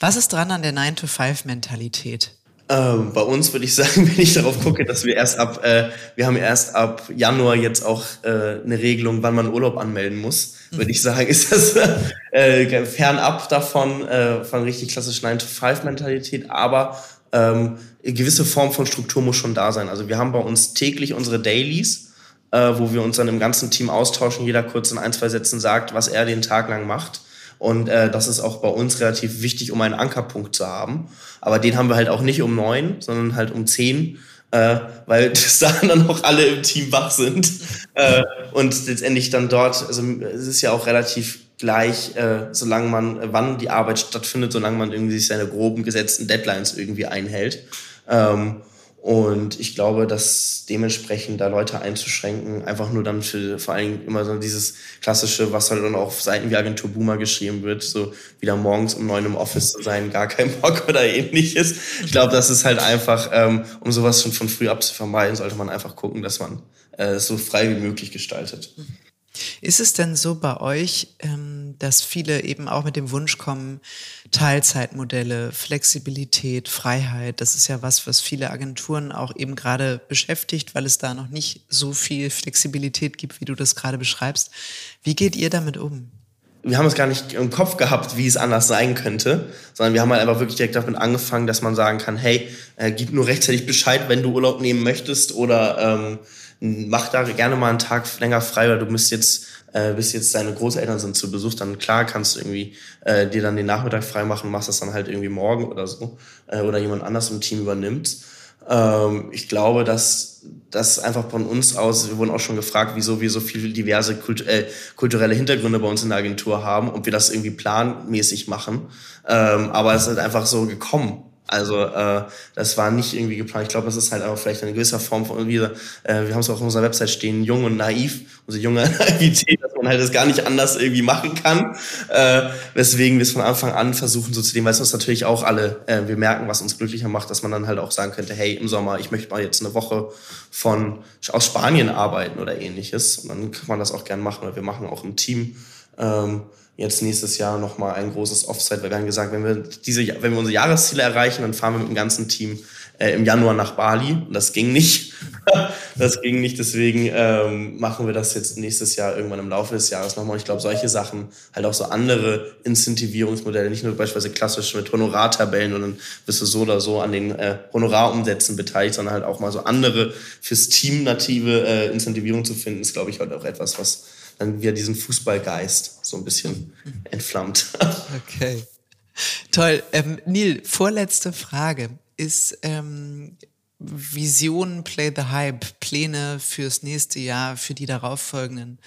Was ist dran an der 9-to-5-Mentalität? Ähm, bei uns würde ich sagen, wenn ich darauf gucke, dass wir erst ab, äh, wir haben erst ab Januar jetzt auch äh, eine Regelung, wann man Urlaub anmelden muss, würde ich sagen, ist das äh, fernab davon, äh, von richtig klassischen 9-to-5-Mentalität, aber ähm, eine gewisse Form von Struktur muss schon da sein. Also wir haben bei uns täglich unsere Dailies, äh, wo wir uns dann im ganzen Team austauschen, jeder kurz in ein, zwei Sätzen sagt, was er den Tag lang macht. Und äh, das ist auch bei uns relativ wichtig, um einen Ankerpunkt zu haben. Aber den haben wir halt auch nicht um neun, sondern halt um zehn, äh, weil bis dahin dann auch alle im Team wach sind. Äh, und letztendlich dann dort, also es ist ja auch relativ gleich, äh, solange man, wann die Arbeit stattfindet, solange man irgendwie sich seine groben gesetzten Deadlines irgendwie einhält. Ähm, und ich glaube, dass dementsprechend da Leute einzuschränken, einfach nur dann für vor allem immer so dieses klassische, was halt dann auf Seiten wie Agentur Boomer geschrieben wird, so wieder morgens um neun im Office zu sein, gar kein Bock oder ähnliches. Ich glaube, das ist halt einfach, ähm, um sowas schon von früh ab zu vermeiden, sollte man einfach gucken, dass man äh, es so frei wie möglich gestaltet. Ist es denn so bei euch, ähm, dass viele eben auch mit dem Wunsch kommen, Teilzeitmodelle, Flexibilität, Freiheit, das ist ja was, was viele Agenturen auch eben gerade beschäftigt, weil es da noch nicht so viel Flexibilität gibt, wie du das gerade beschreibst. Wie geht ihr damit um? wir haben es gar nicht im Kopf gehabt, wie es anders sein könnte, sondern wir haben halt einfach wirklich direkt damit angefangen, dass man sagen kann, hey, äh, gib nur rechtzeitig Bescheid, wenn du Urlaub nehmen möchtest oder ähm, mach da gerne mal einen Tag länger frei oder du bist jetzt äh, bis jetzt deine Großeltern sind zu Besuch, dann klar kannst du irgendwie äh, dir dann den Nachmittag frei machen, machst das dann halt irgendwie morgen oder so äh, oder jemand anders im Team übernimmt. Ähm, ich glaube, dass das einfach von uns aus, wir wurden auch schon gefragt, wieso wir so viele diverse Kult äh, kulturelle Hintergründe bei uns in der Agentur haben und wir das irgendwie planmäßig machen. Ähm, aber es ist halt einfach so gekommen. Also äh, das war nicht irgendwie geplant. Ich glaube, das ist halt auch vielleicht eine gewisse Form von irgendwie, äh, wir haben es auch auf unserer Website stehen, jung und naiv, unsere junge Naivität, dass man halt das gar nicht anders irgendwie machen kann. Äh, weswegen wir es von Anfang an versuchen so zu dem, weil es uns natürlich auch alle, äh, wir merken, was uns glücklicher macht, dass man dann halt auch sagen könnte, hey, im Sommer, ich möchte mal jetzt eine Woche von aus Spanien arbeiten oder ähnliches. Und dann kann man das auch gern machen. Oder wir machen auch im Team. Ähm, jetzt nächstes Jahr nochmal ein großes Offsite. Wir haben gesagt, wenn wir, diese, wenn wir unsere Jahresziele erreichen, dann fahren wir mit dem ganzen Team äh, im Januar nach Bali. Und das ging nicht. das ging nicht. Deswegen ähm, machen wir das jetzt nächstes Jahr irgendwann im Laufe des Jahres nochmal. Ich glaube, solche Sachen, halt auch so andere Incentivierungsmodelle, nicht nur beispielsweise klassisch mit Honorartabellen und dann bist du so oder so an den äh, Honorarumsätzen beteiligt, sondern halt auch mal so andere fürs Team native äh, Incentivierung zu finden, ist, glaube ich, halt auch etwas, was dann wieder diesen Fußballgeist so ein bisschen entflammt. Okay. Toll. Ähm, Neil, vorletzte Frage. Ist ähm, Vision Play the Hype, Pläne fürs nächste Jahr, für die darauffolgenden?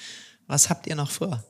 Was habt ihr noch vor?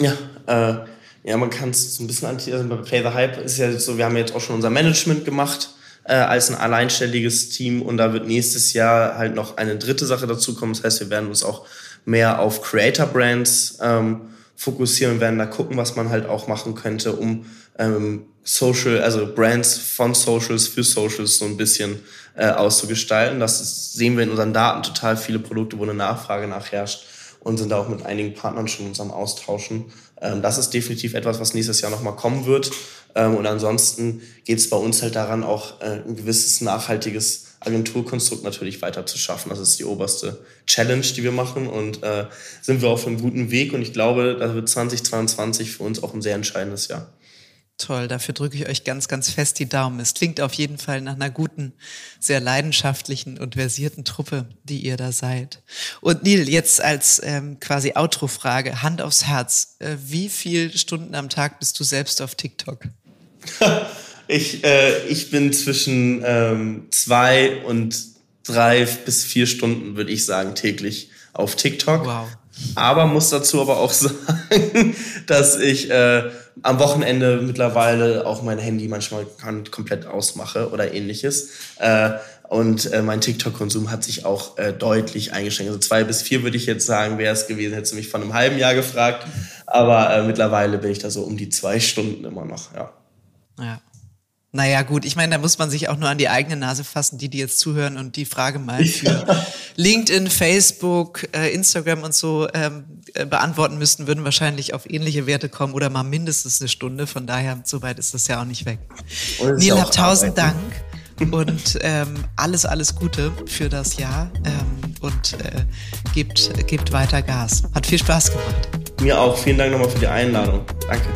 Ja, äh, ja, man kann es so ein bisschen anti, also bei Play the Hype ist ja so, wir haben jetzt auch schon unser Management gemacht äh, als ein alleinständiges Team und da wird nächstes Jahr halt noch eine dritte Sache dazukommen. Das heißt, wir werden uns auch mehr auf Creator Brands ähm, fokussieren werden da gucken, was man halt auch machen könnte, um ähm, Social, also Brands von Socials für Socials so ein bisschen äh, auszugestalten. Das sehen wir in unseren Daten total viele Produkte, wo eine Nachfrage nachherrscht und sind da auch mit einigen Partnern schon uns am Austauschen. Ähm, das ist definitiv etwas, was nächstes Jahr nochmal kommen wird. Ähm, und ansonsten geht es bei uns halt daran, auch äh, ein gewisses nachhaltiges Agenturkonstrukt natürlich weiter zu schaffen. Das ist die oberste Challenge, die wir machen und äh, sind wir auf einem guten Weg und ich glaube, da wird 2022 für uns auch ein sehr entscheidendes Jahr. Toll, dafür drücke ich euch ganz, ganz fest die Daumen. Es klingt auf jeden Fall nach einer guten, sehr leidenschaftlichen und versierten Truppe, die ihr da seid. Und Neil, jetzt als ähm, quasi Outro-Frage, Hand aufs Herz. Äh, wie viele Stunden am Tag bist du selbst auf TikTok? Ich, äh, ich bin zwischen ähm, zwei und drei bis vier Stunden, würde ich sagen, täglich auf TikTok. Wow. Aber muss dazu aber auch sagen, dass ich äh, am Wochenende mittlerweile auch mein Handy manchmal komplett ausmache oder ähnliches. Äh, und äh, mein TikTok-Konsum hat sich auch äh, deutlich eingeschränkt. Also zwei bis vier würde ich jetzt sagen, wäre es gewesen, hättest du mich vor einem halben Jahr gefragt. Aber äh, mittlerweile bin ich da so um die zwei Stunden immer noch, ja. Ja. Naja, gut, ich meine, da muss man sich auch nur an die eigene Nase fassen, die, die jetzt zuhören und die Frage mal für LinkedIn, Facebook, äh, Instagram und so ähm, äh, beantworten müssten, würden wahrscheinlich auf ähnliche Werte kommen oder mal mindestens eine Stunde. Von daher, so weit ist das ja auch nicht weg. Neil, ja tausend Dank und ähm, alles, alles Gute für das Jahr ähm, und äh, gebt, gebt weiter Gas. Hat viel Spaß gemacht. Mir auch. Vielen Dank nochmal für die Einladung. Danke.